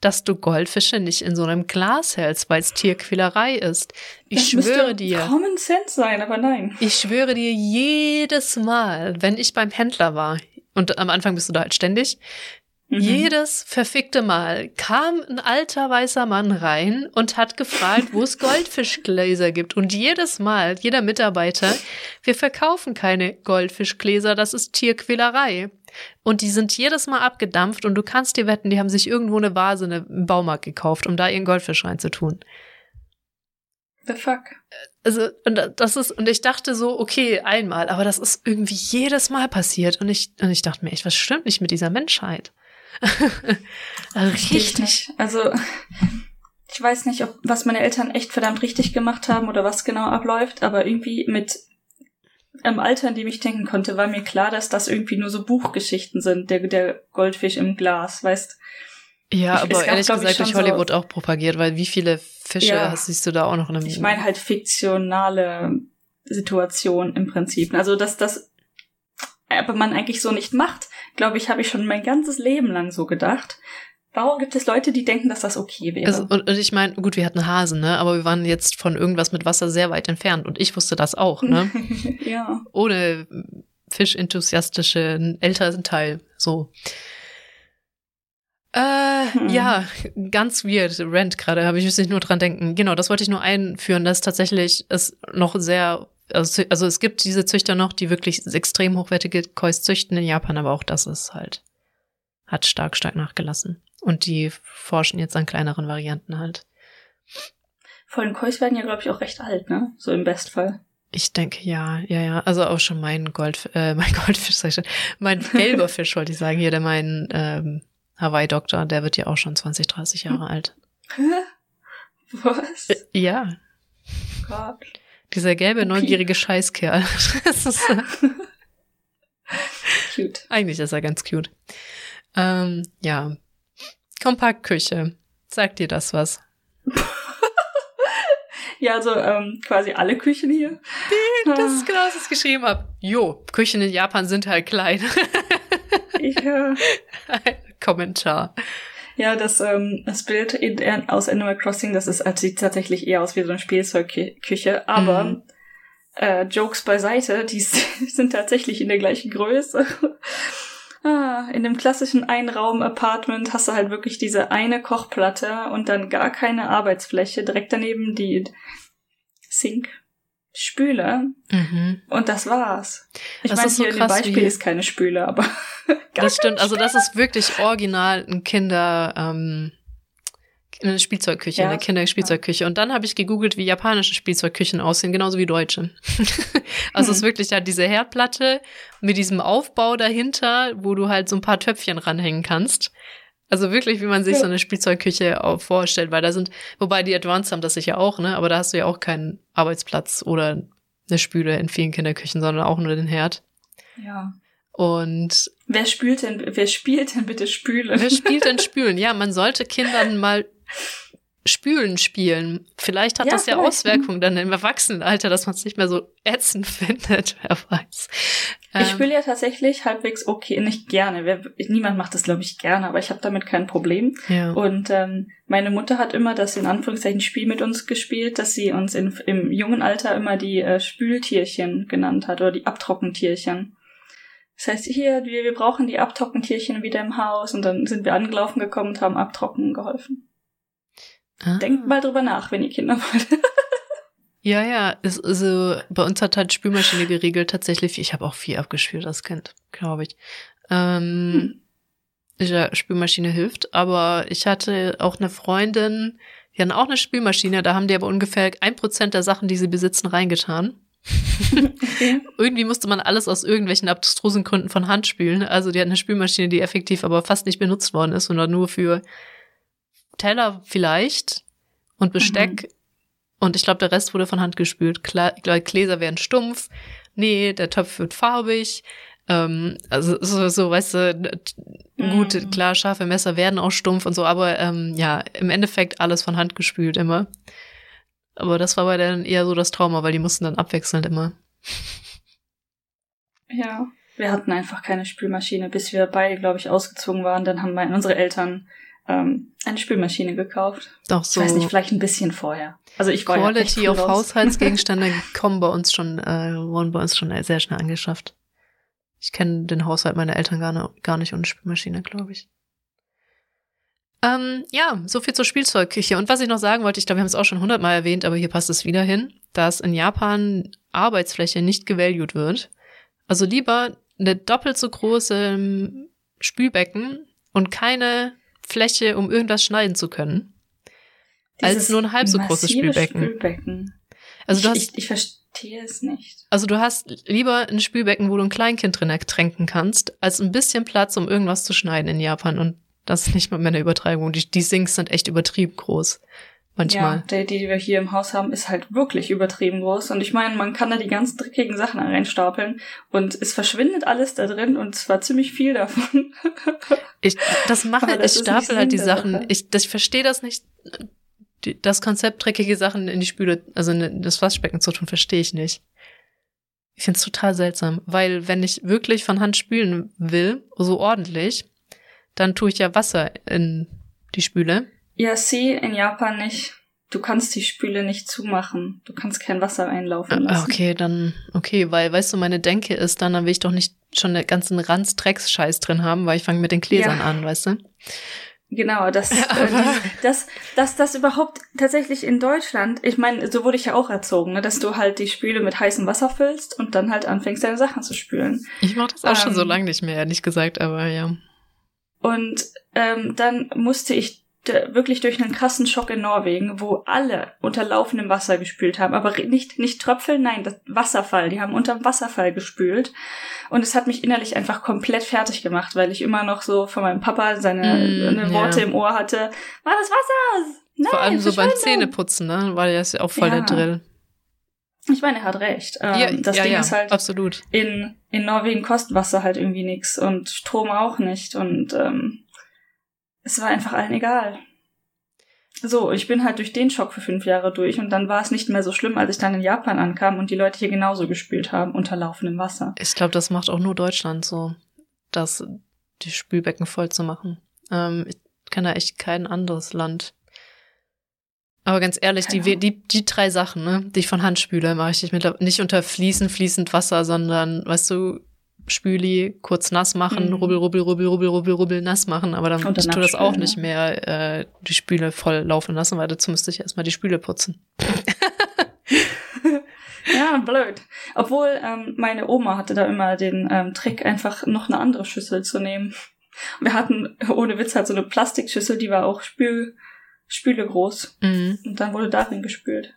dass du Goldfische nicht in so einem Glas hältst, weil es Tierquälerei ist. Ich Das schwöre dir. Common Sense sein, aber nein. Ich schwöre dir jedes Mal, wenn ich beim Händler war, und am Anfang bist du da halt ständig, Mhm. jedes verfickte Mal kam ein alter weißer Mann rein und hat gefragt, wo es <laughs> Goldfischgläser gibt. Und jedes Mal, jeder Mitarbeiter, wir verkaufen keine Goldfischgläser, das ist Tierquälerei. Und die sind jedes Mal abgedampft und du kannst dir wetten, die haben sich irgendwo eine Vase einem Baumarkt gekauft, um da ihren Goldfisch reinzutun. The fuck? Also, und das ist, und ich dachte so, okay, einmal, aber das ist irgendwie jedes Mal passiert. Und ich, und ich dachte mir echt, was stimmt nicht mit dieser Menschheit? <laughs> also richtig. Also, ich weiß nicht, ob was meine Eltern echt verdammt richtig gemacht haben oder was genau abläuft, aber irgendwie mit im Alter, in dem ich denken konnte, war mir klar, dass das irgendwie nur so Buchgeschichten sind, der, der Goldfisch im Glas, weißt Ja, Ich- aber gab, ehrlich gesagt durch schon so- Hollywood auch propagiert, weil wie viele Fische Ja. hast, siehst du da auch noch in einem. Ich meine halt fiktionale Situation im Prinzip. Also, dass das aber man eigentlich so nicht macht, glaube ich, habe ich schon mein ganzes Leben lang so gedacht. Warum gibt es Leute, die denken, dass das okay wäre? Also, und, und ich meine, gut, wir hatten Hasen, ne? Aber wir waren jetzt von irgendwas mit Wasser sehr weit entfernt und ich wusste das auch, ne? <laughs> ja. ohne fischenthusiastischen Elternteil. So. Äh, Hm. ja, ganz weird. Rent gerade, habe ich muss nicht nur dran denken. Genau, das wollte ich nur einführen, dass tatsächlich es noch sehr, also, also es gibt diese Züchter noch, die wirklich extrem hochwertige Kois züchten in Japan, aber auch das ist halt, hat stark, stark nachgelassen. Und die forschen jetzt an kleineren Varianten halt. Vor allem Kois werden ja, glaube ich, auch recht alt, ne? So im Bestfall. Ich denke, ja, ja, ja. Also auch schon mein Gold, äh, <laughs> mein Goldfisch, sag ich schon. Mein gelber <laughs> Fisch, wollte ich sagen, hier, der mein ähm, Hawaii-Doktor, der wird ja auch schon 20, 30 Jahre alt. Hä? <laughs> Was? Äh, Ja, Gott. Dieser gelbe, Okay. neugierige Scheißkerl. <laughs> Das ist, äh, Cute. eigentlich ist er ganz cute. Ähm, ja. Kompaktküche. Sagt dir das was? <laughs> Ja, also ähm, quasi alle Küchen hier. Das ist genau, was ich geschrieben habe. Jo, Küchen in Japan sind halt klein. <laughs> Ich, äh, Kommentar. Ja, das, ähm, das Bild in, aus Animal Crossing, das ist, das sieht tatsächlich eher aus wie so eine Spielzeugküche, aber Mhm. äh, Jokes beiseite, <laughs> die sind tatsächlich in der gleichen Größe. <laughs> ah, in dem klassischen Einraum-Apartment hast du halt wirklich diese eine Kochplatte und dann gar keine Arbeitsfläche, direkt daneben die Sink, Spüle Mhm. und das war's. Ich Das meine, ist so hier in dem krass, Beispiel ist keine Spüle, aber <laughs> gar Das stimmt, also das ist wirklich original ein Kinder, ähm, in eine Spielzeugküche, ja, in eine Kinderspielzeugküche. Und dann habe ich gegoogelt, wie japanische Spielzeugküchen aussehen, genauso wie deutsche. <laughs> also hm. es ist wirklich da diese Herdplatte mit diesem Aufbau dahinter, wo du halt so ein paar Töpfchen ranhängen kannst. Also wirklich, wie man sich so eine Spielzeugküche auch vorstellt, weil da sind, wobei die Advanced haben das sicher auch, ne? Aber da hast du ja auch keinen Arbeitsplatz oder eine Spüle in vielen Kinderküchen, sondern auch nur den Herd. Ja. Und wer spült denn, wer spielt denn bitte Spülen? Wer spielt denn <laughs> Spülen? Ja, man sollte Kindern mal Spülen spielen. Vielleicht hat ja, das ja vielleicht. Auswirkungen dann im Erwachsenenalter, dass man es nicht mehr so ätzend <laughs> findet, wer weiß. Ich ähm, spüle ja tatsächlich halbwegs okay, nicht gerne. Wer, niemand macht das, glaube ich, gerne, aber ich habe damit kein Problem. Ja. Und ähm, meine Mutter hat immer das in Anführungszeichen Spiel mit uns gespielt, dass sie uns in, im jungen Alter immer die äh, Spültierchen genannt hat oder die Abtrockentierchen. Das heißt, hier, wir, wir brauchen die Abtrockentierchen wieder im Haus und dann sind wir angelaufen gekommen und haben abtrocknen geholfen. Ah. Denkt mal drüber nach, wenn ihr Kinder wollt. <laughs> ja, ja, ist, also bei uns hat halt Spülmaschine geregelt tatsächlich. Ich habe auch viel abgespült als Kind, glaube ich. Ähm, hm. Ja, Spülmaschine hilft, aber ich hatte auch eine Freundin, die hatten auch eine Spülmaschine, da haben die aber ungefähr ein Prozent der Sachen, die sie besitzen, reingetan. okay. <laughs> Irgendwie musste man alles aus irgendwelchen abstrusen Gründen von Hand spülen. Also die hat eine Spülmaschine, die effektiv aber fast nicht benutzt worden ist, sondern nur für Teller vielleicht und Besteck. Mhm. Und ich glaube, der Rest wurde von Hand gespült. Klar, Gläser werden stumpf. Nee, der Topf wird farbig. Ähm, also so, so, weißt du, gut, mhm. klar, scharfe Messer werden auch stumpf und so, aber ähm, ja, im Endeffekt alles von Hand gespült immer. Aber das war bei denen eher so das Trauma, weil die mussten dann abwechselnd immer. Ja, wir hatten einfach keine Spülmaschine, bis wir beide, glaube ich, ausgezogen waren. Dann haben meine, unsere Eltern ähm, eine Spülmaschine gekauft. Doch so. Ich weiß nicht, vielleicht ein bisschen vorher. Also ich Quality ja auf Haushaltsgegenstände <laughs> kommen bei uns schon, äh, wurden bei uns schon sehr schnell angeschafft. Ich kenne den Haushalt meiner Eltern gar, ne, gar nicht ohne Spülmaschine, glaube ich. Ähm, ja, so viel zur Spielzeugküche. Und was ich noch sagen wollte, ich glaube, wir haben es auch schon hundertmal erwähnt, aber hier passt es wieder hin, dass in Japan Arbeitsfläche nicht gevalued wird. Also lieber eine doppelt so große ähm, Spülbecken und keine Fläche, um irgendwas schneiden zu können, Dieses als nur ein halb so großes Spülbecken. Spülbecken. Also du hast, ich, ich, ich verstehe es nicht. Also du hast lieber ein Spülbecken, wo du ein Kleinkind drin ertränken kannst, als ein bisschen Platz, um irgendwas zu schneiden in Japan. Und das ist nicht mal mehr eine Übertreibung. Die, die Sinks sind echt übertrieben groß manchmal. Ja, der, die wir hier im Haus haben, ist halt wirklich übertrieben groß. Und ich meine, man kann da die ganz dreckigen Sachen reinstapeln und es verschwindet alles da drin und zwar ziemlich viel davon. <laughs> ich, das mache das ich stapel halt die Sachen. Ich, das, ich verstehe das nicht. Das Konzept, dreckige Sachen in die Spüle, also in das Waschbecken zu tun, verstehe ich nicht. Ich finde es total seltsam, weil wenn ich wirklich von Hand spülen will, so ordentlich, dann tue ich ja Wasser in die Spüle ja, sie in Japan nicht. Du kannst die Spüle nicht zumachen. Du kannst kein Wasser einlaufen ah, lassen. Okay, dann, okay, weil, weißt du, meine Denke ist dann, dann will ich doch nicht schon den ganzen Ranz-Drecks-Scheiß drin haben, weil ich fange mit den Gläsern ja. an, weißt du? Genau, das, <laughs> äh, das, das, das überhaupt tatsächlich in Deutschland, ich meine, so wurde ich ja auch erzogen, ne, dass du halt die Spüle mit heißem Wasser füllst und dann halt anfängst, deine Sachen zu spülen. Ich mach das auch ähm, schon so lange nicht mehr, ehrlich gesagt, aber ja. Und ähm, dann musste ich wirklich durch einen krassen Schock in Norwegen, wo alle unter laufendem Wasser gespült haben, aber nicht nicht Tröpfeln, nein, das Wasserfall. Die haben unterm Wasserfall gespült und es hat mich innerlich einfach komplett fertig gemacht, weil ich immer noch so von meinem Papa seine, mm, Worte ja. im Ohr hatte. War das Wasser? Nein, Vor allem so beim Zähneputzen, ne? Weil das ja auch voll ja. der Drill. Ich meine, er hat recht. Ähm, ja, das ja, Ding ja, ist halt, absolut. In, in Norwegen kostet Wasser halt irgendwie nix und Strom auch nicht und ähm, es war einfach allen egal. So, ich bin halt durch den Schock für fünf Jahre durch und dann war es nicht mehr so schlimm, als ich dann in Japan ankam und die Leute hier genauso gespielt haben, unter laufendem Wasser. Ich glaube, das macht auch nur Deutschland so, das die Spülbecken voll zu machen. Ähm, ich kenne da echt kein anderes Land. Aber ganz ehrlich, die, die, die drei Sachen, ne, die ich von Hand spüle, mache ich nicht, nicht unter fließend, fließend Wasser, sondern, weißt du, Spüli kurz nass machen, mhm. rubbel, rubbel, rubbel, rubbel, rubbel, rubbel, nass machen, aber dann ich tue das auch nicht mehr, äh, die Spüle voll laufen lassen, weil dazu müsste ich erstmal die Spüle putzen. <laughs> ja, blöd. Obwohl, ähm, meine Oma hatte da immer den ähm, Trick, einfach noch eine andere Schüssel zu nehmen. Wir hatten, ohne Witz, halt so eine Plastikschüssel, die war auch spül, Spüle groß. Mhm. Und dann wurde darin gespült.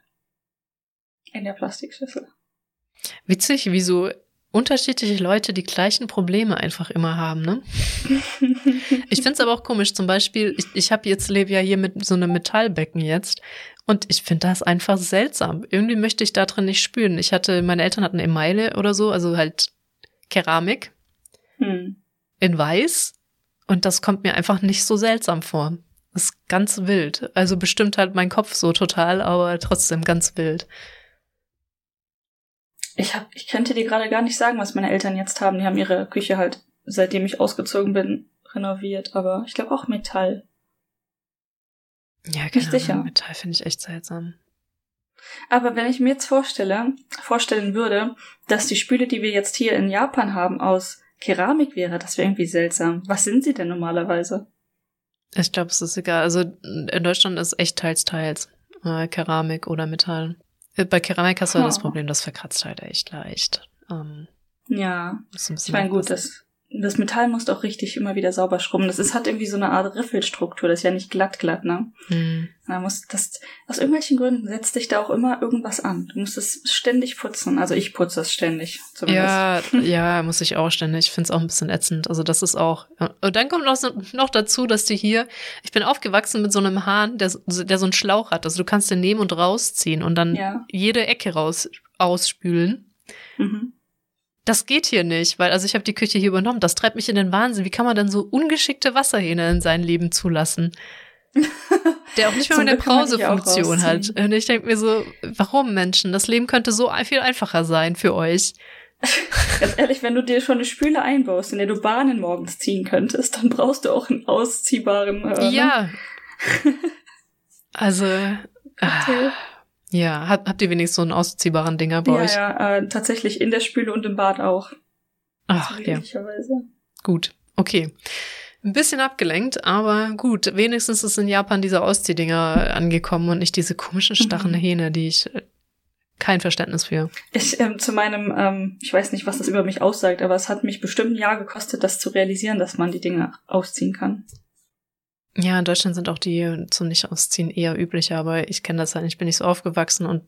In der Plastikschüssel. Witzig, wie so unterschiedliche Leute die gleichen Probleme einfach immer haben, ne? <laughs> Ich finde es aber auch komisch, zum Beispiel, ich, ich habe jetzt, lebe ja hier mit so einem Metallbecken jetzt und ich finde das einfach seltsam. Irgendwie möchte ich da drin nicht spülen. Ich hatte, meine Eltern hatten Emaille oder so, also halt Keramik Hm. in weiß und das kommt mir einfach nicht so seltsam vor. Das ist ganz wild. Also bestimmt halt mein Kopf so total, aber trotzdem ganz wild. Ich hab, ich könnte dir gerade gar nicht sagen, was meine Eltern jetzt haben. Die haben ihre Küche halt, seitdem ich ausgezogen bin, renoviert. Aber ich glaube auch Metall. Ja, Nicht keine sicher. Metall finde ich echt seltsam. Aber wenn ich mir jetzt vorstelle, vorstellen würde, dass die Spüle, die wir jetzt hier in Japan haben, aus Keramik wäre, das wäre irgendwie seltsam. Was sind sie denn normalerweise? Ich glaube, es ist egal. Also in Deutschland ist echt teils, teils. Äh, Keramik oder Metall. Äh, Bei Keramik hast du halt das. Problem, das verkratzt halt echt leicht. Ähm, Ja, ich meine, gut, das, das Metall muss doch richtig immer wieder sauber schrubben. Das ist, hat irgendwie so eine Art Riffelstruktur, das ist ja nicht glatt, glatt, ne? Hm. Da muss das, aus irgendwelchen Gründen setzt dich da auch immer irgendwas an. Du musst es ständig putzen. Also ich putze es ständig, zumindest. Ja, ja, muss ich auch ständig. Ich finde es auch ein bisschen ätzend. Also das ist auch. Und dann kommt noch, noch dazu, dass die hier, ich bin aufgewachsen mit so einem Hahn, der, so- der so einen Schlauch hat. Also du kannst den nehmen und rausziehen und dann Ja. jede Ecke raus ausspülen. Mhm. Das geht hier nicht, weil also ich habe die Küche hier übernommen. Das treibt mich in den Wahnsinn. Wie kann man denn so ungeschickte Wasserhähne in sein Leben zulassen? <laughs> Der auch nicht mal Zum eine Brausefunktion hat. Und ich denke mir so, warum Menschen? Das Leben könnte so viel einfacher sein für euch. <laughs> Ganz ehrlich, wenn du dir schon eine Spüle einbaust, in der du Bahnen morgens ziehen könntest, dann brauchst du auch einen ausziehbaren. Äh, ne? Ja. <laughs> Also, ah, Okay. Ja, habt, habt ihr wenigstens so einen ausziehbaren Dinger bei Ja, euch? ja, äh, tatsächlich in der Spüle und im Bad auch. Ach, ja, Glücklicherweise. gut. Okay. Ein bisschen abgelenkt, aber gut. Wenigstens ist in Japan diese Ausziehdinger angekommen und nicht diese komischen starren Mhm. Hähne, die ich äh, kein Verständnis für. Ich, ähm, zu meinem, ähm, ich weiß nicht, was das über mich aussagt, aber es hat mich bestimmt ein Jahr gekostet, das zu realisieren, dass man die Dinge ausziehen kann. Ja, in Deutschland sind auch die zum Nicht-Ausziehen eher üblicher, aber ich kenne das halt nicht, ich bin nicht so aufgewachsen und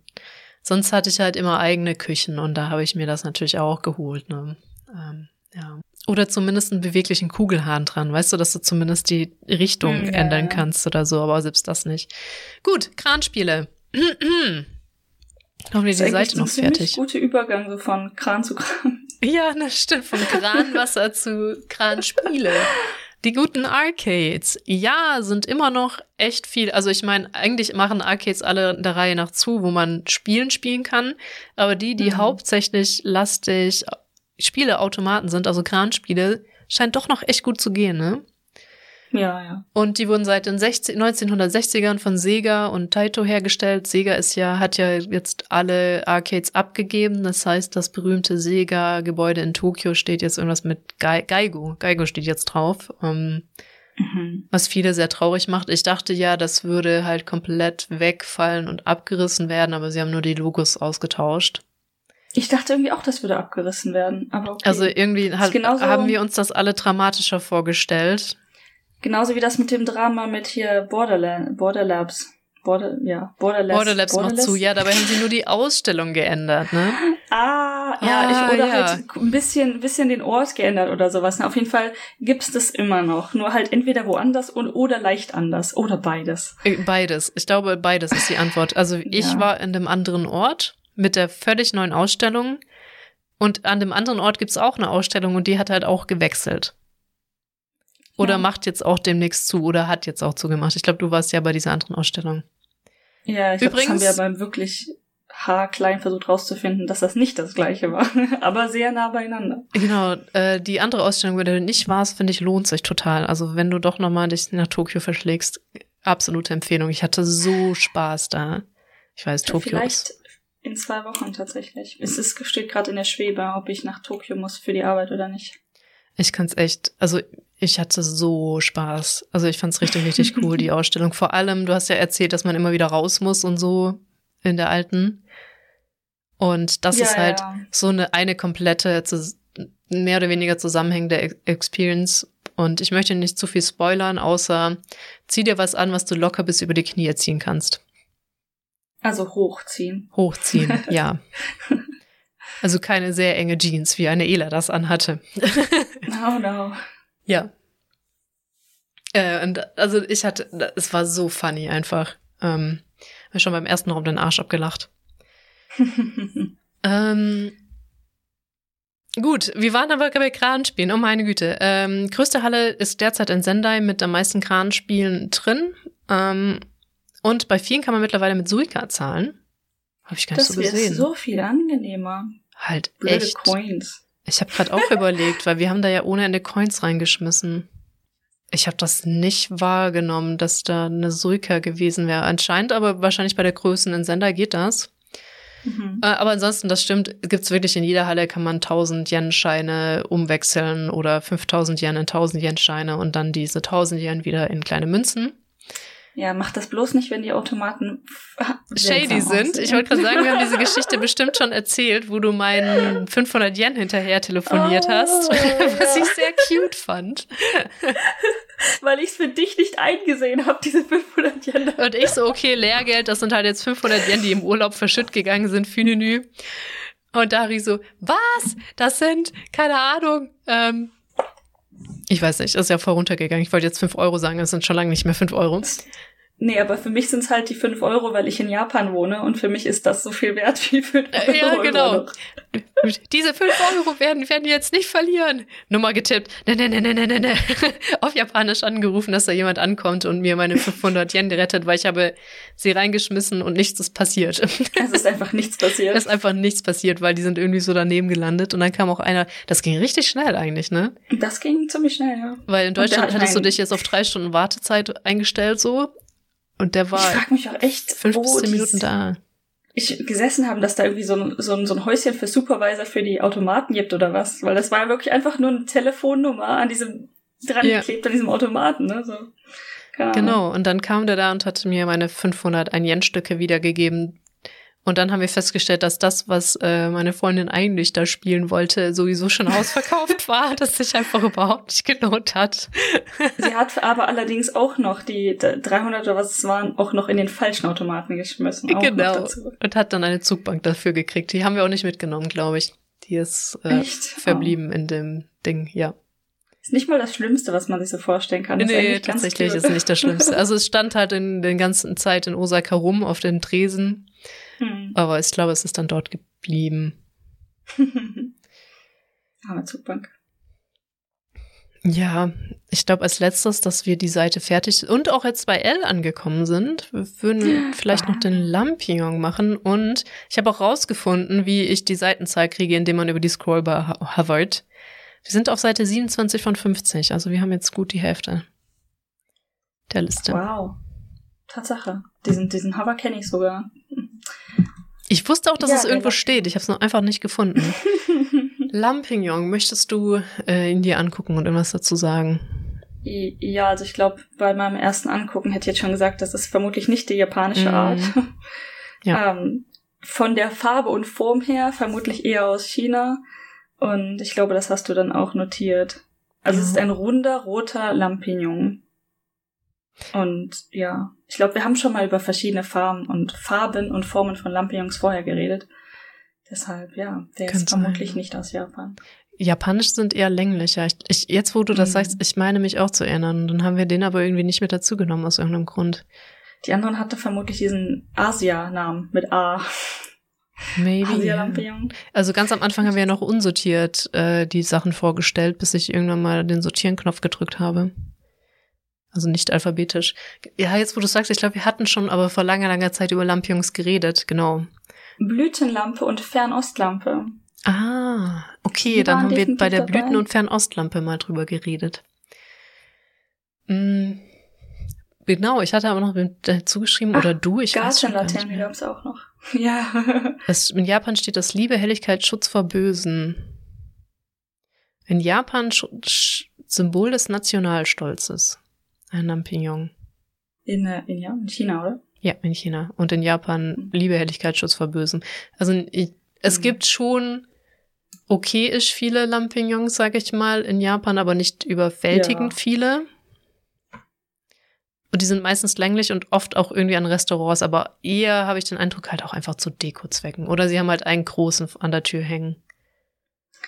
sonst hatte ich halt immer eigene Küchen und da habe ich mir das natürlich auch geholt. Ne? Ähm, ja. Oder zumindest einen beweglichen Kugelhahn dran, weißt du, dass du zumindest die Richtung Hm, ja, ändern kannst oder so, aber selbst das nicht. Gut, Kranspiele. <clears throat> Haben wir die Seite noch fertig? guter Übergang so von Kran zu Kran. Ja, das stimmt. Von Kranwasser zu Kranspiele. <laughs> Die guten Arcades. Ja, sind immer noch echt viel. Also ich meine, eigentlich machen Arcades alle der Reihe nach zu, wo man Spielen spielen kann. Aber die, die Mhm. hauptsächlich lastig Spieleautomaten sind, also Kranspiele, scheint doch noch echt gut zu gehen, ne? Ja, ja. Und die wurden seit den 60, 1960ern von Sega und Taito hergestellt. Sega ist ja, hat ja jetzt alle Arcades abgegeben. Das heißt, das berühmte Sega-Gebäude in Tokio steht jetzt irgendwas mit Geigo. Geigo steht jetzt drauf. Ähm, Mhm. was viele sehr traurig macht. Ich dachte ja, das würde halt komplett wegfallen und abgerissen werden, aber sie haben nur die Logos ausgetauscht. Ich dachte irgendwie auch, das würde abgerissen werden, aber okay. Also irgendwie hat, haben wir uns das alle dramatischer vorgestellt. Genauso wie das mit dem Drama mit hier Borderland, Borderlabs. Border, ja, Borderlabs. Border Labs macht zu. Ja, dabei haben sie nur die Ausstellung geändert, ne? <laughs> Ah, ja, Ah, ich, oder ja. halt ein bisschen, ein bisschen den Ort geändert oder sowas. Na, auf jeden Fall gibt's das immer noch. Nur halt entweder woanders und, oder leicht anders. Oder beides. Äh, Beides. Ich glaube, beides ist die Antwort. Also ich Ja. war in dem anderen Ort mit der völlig neuen Ausstellung und an dem anderen Ort gibt's auch eine Ausstellung und die hat halt auch gewechselt. Oder Ja. macht jetzt auch demnächst zu oder hat jetzt auch zugemacht. Ich glaube, du warst ja bei dieser anderen Ausstellung. Ja, ich glaube, das haben wir beim wirklich haarklein versucht rauszufinden, dass das nicht das gleiche war. <laughs> Aber sehr nah beieinander. Genau, äh, die andere Ausstellung, bei der du nicht warst, finde ich, lohnt sich total. Also wenn du doch nochmal dich nach Tokio verschlägst, absolute Empfehlung. Ich hatte so Spaß da. Ich weiß, Tokio Vielleicht ist in zwei Wochen tatsächlich. Es ist, steht gerade in der Schwebe, ob ich nach Tokio muss für die Arbeit oder nicht. Ich kann's echt, also ich hatte so Spaß. Also ich fand's richtig, richtig cool, die <laughs> Ausstellung. Vor allem, du hast ja erzählt, dass man immer wieder raus muss und so in der alten. Und das Ja, ist halt ja. so eine, eine komplette, mehr oder weniger zusammenhängende Ex- Experience, Und ich möchte nicht zu viel spoilern, außer zieh dir was an, was du locker bis über die Knie ziehen kannst. Also hochziehen. Hochziehen, <laughs> ja. Also keine sehr enge Jeans, wie eine Ela das anhatte. Oh no. Ja. Äh, und also ich hatte, es war so funny einfach. Ähm, hab schon beim ersten Raum den Arsch abgelacht. <laughs> ähm, gut, wir waren aber bei Kranspielen. Oh meine Güte. Ähm, größte Halle ist derzeit in Sendai mit am meisten Kranspielen drin. Ähm, und bei vielen kann man mittlerweile mit Suica zahlen. Habe ich gar nicht Das so wäre gesehen. so viel angenehmer. halt Blöde echt. Coins. Ich habe gerade auch überlegt, weil wir haben da ja ohne Ende Coins reingeschmissen. Ich habe das nicht wahrgenommen, dass da eine Suica gewesen wäre. Anscheinend aber wahrscheinlich bei der Größen in Sender geht das. Mhm. Äh, aber ansonsten, das stimmt, gibt's wirklich in jeder Halle, kann man 1000 Yen-Scheine umwechseln oder 5000 Yen in 1000 Yen-Scheine und dann diese 1000 Yen wieder in kleine Münzen. Ja, mach das bloß nicht, wenn die Automaten <laughs> Shady sind. Ich wollte gerade sagen, wir haben diese Geschichte bestimmt schon erzählt, wo du meinen <laughs> 500 Yen hinterher telefoniert Oh, <laughs> hast, was ja. ich sehr cute fand. Weil ich es für dich nicht eingesehen habe, diese 500 Yen. Und ich so, okay, Lehrgeld, das sind halt jetzt 500 Yen, die im Urlaub verschütt gegangen sind, Fünenü. Und Dari so, was? Das sind, keine Ahnung, ähm, ich weiß nicht, ist ja voll runtergegangen. Ich wollte jetzt 5 Euro sagen, das sind schon lange nicht mehr 5 Euro. Nee, aber für mich sind es halt die 5 Euro, weil ich in Japan wohne und für mich ist das so viel wert wie 5 Euro. Ja, genau. Diese 5 Euro werden, werden die jetzt nicht verlieren. Nummer getippt. Ne, ne, ne, ne, ne, ne, ne. Auf Japanisch angerufen, dass da jemand ankommt und mir meine 500 Yen rettet, weil ich habe sie reingeschmissen und nichts ist passiert. Es ist einfach nichts passiert. Es ist einfach nichts passiert, weil die sind irgendwie so daneben gelandet und dann kam auch einer, das ging richtig schnell eigentlich, ne? Das ging ziemlich schnell, ja. Weil in Deutschland hat hattest du dich jetzt auf drei Stunden Wartezeit eingestellt so und der Ich war frage mich auch echt, fünf wo bis zehn die Minuten da. ich gesessen haben, dass da irgendwie so ein, so, ein, so ein Häuschen für Supervisor für die Automaten gibt oder was. Weil das war ja wirklich einfach nur eine Telefonnummer an diesem, dran Ja. geklebt an diesem Automaten, ne? So. Genau, und dann kam der da und hat mir meine 500 Ein-Yen-Stücke wiedergegeben. Und dann haben wir festgestellt, dass das, was äh, meine Freundin eigentlich da spielen wollte, sowieso schon <laughs> ausverkauft war, dass sich einfach überhaupt nicht gelohnt hat. Sie hat aber allerdings auch noch die 300 oder was es waren, auch noch in den falschen Automaten geschmissen. Genau. Und hat dann eine Zugbank dafür gekriegt. Die haben wir auch nicht mitgenommen, glaube ich. Die ist äh, Echt? verblieben in dem Ding, ja. Ist nicht mal das Schlimmste, was man sich so vorstellen kann. Nee, ganz tatsächlich ist nicht das Schlimmste. Also es stand halt in der ganzen Zeit in Osaka rum auf den Tresen, Hm. aber ich glaube, es ist dann dort geblieben. <laughs> Arme Zugbank. Ja, ich glaube als letztes, dass wir die Seite fertig und auch jetzt bei L angekommen sind. Wir würden <laughs> vielleicht noch den Lampion machen und ich habe auch rausgefunden, wie ich die Seitenzahl kriege, indem man über die Scrollbar ho- hovert. Wir sind auf Seite 27 von 50, also wir haben jetzt gut die Hälfte der Liste. Wow. Tatsache. Diesen, diesen Hover kenne ich sogar. Ich wusste auch, dass Ja, es irgendwo war- steht. Ich habe es noch einfach nicht gefunden. <laughs> Lampignon, möchtest du äh, ihn dir angucken und irgendwas dazu sagen? Ja, also ich glaube, bei meinem ersten Angucken hätte ich jetzt schon gesagt, das ist vermutlich nicht die japanische Mhm. Art. Ja. <laughs> ähm, von der Farbe und Form her vermutlich eher aus China. Und ich glaube, das hast du dann auch notiert. Also es ist Ja. ein runder, roter Lampignon. Und ja, ich glaube, wir haben schon mal über verschiedene Farben und Farben und Formen von Lampignons vorher geredet. Deshalb, ja, der Kann ist sein. vermutlich nicht aus Japan. Japanisch sind eher länglicher. Ich, ich, jetzt, wo du das Mhm. sagst, ich meine mich auch zu erinnern. Dann haben wir den aber irgendwie nicht mit dazugenommen aus irgendeinem Grund. Die anderen hatte vermutlich diesen Asia-Namen mit A. Maybe. Asia. Lampignon. Also ganz am Anfang haben wir ja noch unsortiert äh, die Sachen vorgestellt, bis ich irgendwann mal den Sortieren-Knopf gedrückt habe. Also nicht alphabetisch. Ja, jetzt wo du sagst, ich glaube, wir hatten schon aber vor langer, langer Zeit über Lampions geredet, genau. Blütenlampe und Fernostlampe. Ah, okay, Die dann haben wir bei der dabei. Blüten- und Fernostlampe mal drüber geredet. Mm, Genau, ich hatte aber noch mit dazu geschrieben, Ach, oder du, ich weiß schon gar nicht mehr. auch noch. <laughs> Ja. Es, in Japan steht das Liebe, Helligkeit, Schutz vor Bösen. In Japan Sch Symbol des Nationalstolzes. Lampignon. In, äh, in, ja, in China, oder? Ja, in China. Und in Japan Liebe, Helligkeit, Schutz vor Bösen. Also ich, es Mhm. gibt schon okay ist viele Lampignons, sage ich mal, in Japan, aber nicht überwältigend Ja. viele. Und die sind meistens länglich und oft auch irgendwie an Restaurants, aber eher habe ich den Eindruck halt auch einfach zu Dekozwecken. Oder sie haben halt einen großen an der Tür hängen.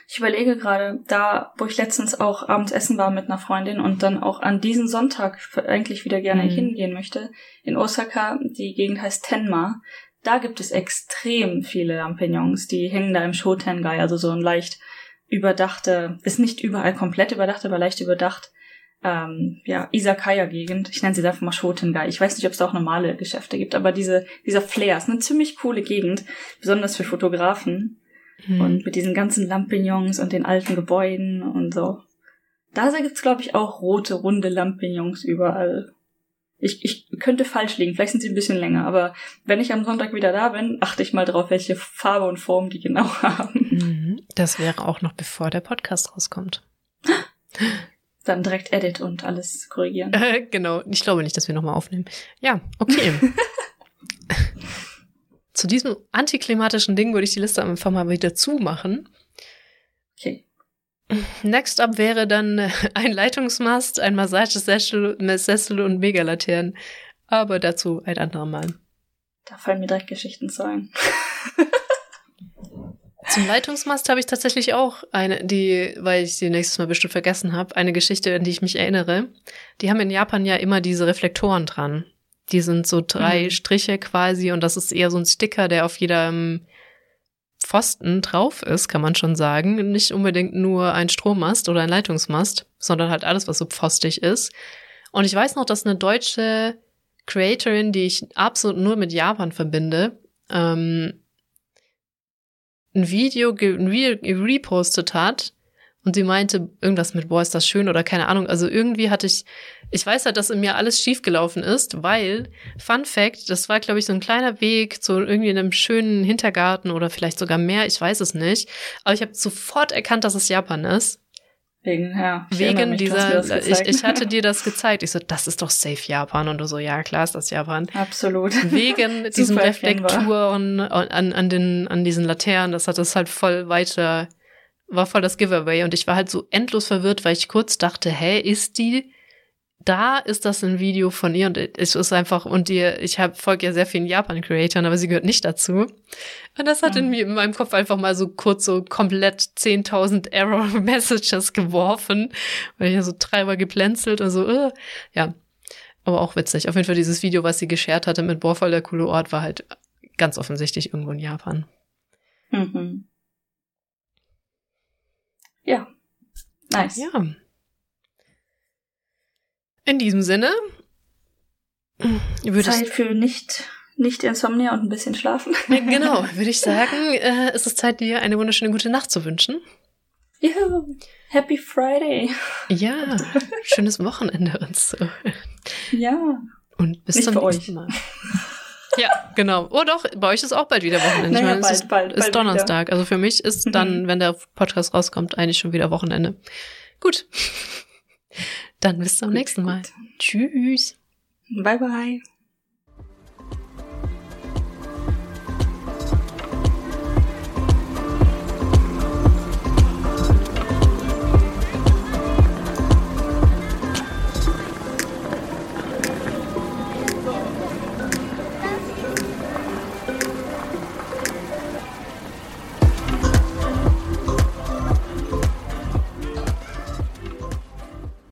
Ich überlege gerade, da, wo ich letztens auch abends essen war mit einer Freundin und dann auch an diesen Sonntag eigentlich wieder gerne Mhm. hingehen möchte, in Osaka, die Gegend heißt Tenma, da gibt es extrem viele Lampignons, die hängen da im Shotengai, also so ein leicht überdachte, ist nicht überall komplett überdacht, aber leicht überdacht, ähm, ja, Isakaya-Gegend. Ich nenne sie einfach mal Shotengai. Ich weiß nicht, ob es da auch normale Geschäfte gibt, aber diese, dieser Flair ist eine ziemlich coole Gegend, besonders für Fotografen. Hm. Und mit diesen ganzen Lampignons und den alten Gebäuden und so. Da gibt's glaube ich, auch rote, runde Lampignons überall. Ich, ich könnte falsch liegen, vielleicht sind sie ein bisschen länger, aber wenn ich am Sonntag wieder da bin, achte ich mal drauf, welche Farbe und Form die genau <laughs> haben. Mhm. Das wäre auch noch bevor der Podcast rauskommt. Dann direkt Edit und alles korrigieren. Äh, genau, ich glaube nicht, dass wir nochmal aufnehmen. Ja, okay. <laughs> Zu diesem antiklimatischen Ding würde ich die Liste einfach mal wieder zumachen. Okay. Next up wäre dann äh, ein Leitungsmast, ein Massagesessel Sessel und Megalaternen. Aber dazu ein andermal. Da fallen mir direkt Geschichten zu ein. <laughs> Zum Leitungsmast habe ich tatsächlich auch eine, die, weil ich sie nächstes Mal bestimmt vergessen habe, eine Geschichte, an die ich mich erinnere. Die haben in Japan ja immer diese Reflektoren dran. Die sind so drei Mhm. Striche quasi und das ist eher so ein Sticker, der auf jedem Pfosten drauf ist, kann man schon sagen. Nicht unbedingt nur ein Strommast oder ein Leitungsmast, sondern halt alles, was so pfostig ist. Und ich weiß noch, dass eine deutsche Creatorin, die ich absolut nur mit Japan verbinde, ähm, ein Video, ein Video repostet hat und sie meinte irgendwas mit, boah, ist das schön oder keine Ahnung. Also irgendwie hatte ich, ich weiß halt, dass in mir alles schiefgelaufen ist, weil, Fun Fact, das war, glaube ich, so ein kleiner Weg zu irgendwie einem schönen Hintergarten oder vielleicht sogar mehr, ich weiß es nicht. Aber ich habe sofort erkannt, dass es Japan ist. Wegen, ja. Wegen mich, dieser, ich, ich hatte dir das <laughs> gezeigt. Ich so, das ist doch safe Japan. Und du so, ja, klar ist das Japan. Absolut. Wegen <laughs> diesen Super erkennbar. Reflektoren an, an, den, an diesen Laternen, das hat es halt voll weiter, war voll das Giveaway. Und ich war halt so endlos verwirrt, weil ich kurz dachte, hä, ist die da? Ist das ein Video von ihr? Und es ist einfach, und ihr, ich habe folge ja sehr vielen Japan-Creatoren, aber sie gehört nicht dazu. Und das hat in Mhm. mir, in meinem Kopf einfach mal so kurz so komplett 10.000 Error-Messages <laughs> geworfen, weil ich ja so dreimal geplänzelt und so, äh, ja. Aber auch witzig. Auf jeden Fall dieses Video, was sie geshared hatte mit boah, voll der coole Ort, war halt ganz offensichtlich irgendwo in Japan. Mhm. Ja. Nice. Ja. In diesem Sinne würde Zeit für nicht, nicht Insomnia und ein bisschen schlafen. <laughs> genau, würde ich sagen, äh, es ist Zeit, dir eine wunderschöne gute Nacht zu wünschen. Ja, Happy Friday. Ja, schönes Wochenende und so. Ja. Und bis Nicht zum nächsten Mal. <laughs> Ja, genau. Oh doch, bei euch ist auch bald wieder Wochenende. Naja, ich meine, bald, es ist, bald, ist bald Donnerstag. Also für mich ist Mhm. dann, wenn der Podcast rauskommt, eigentlich schon wieder Wochenende. Gut. Dann bis zum Gut, nächsten Mal. gut. Tschüss. Bye bye.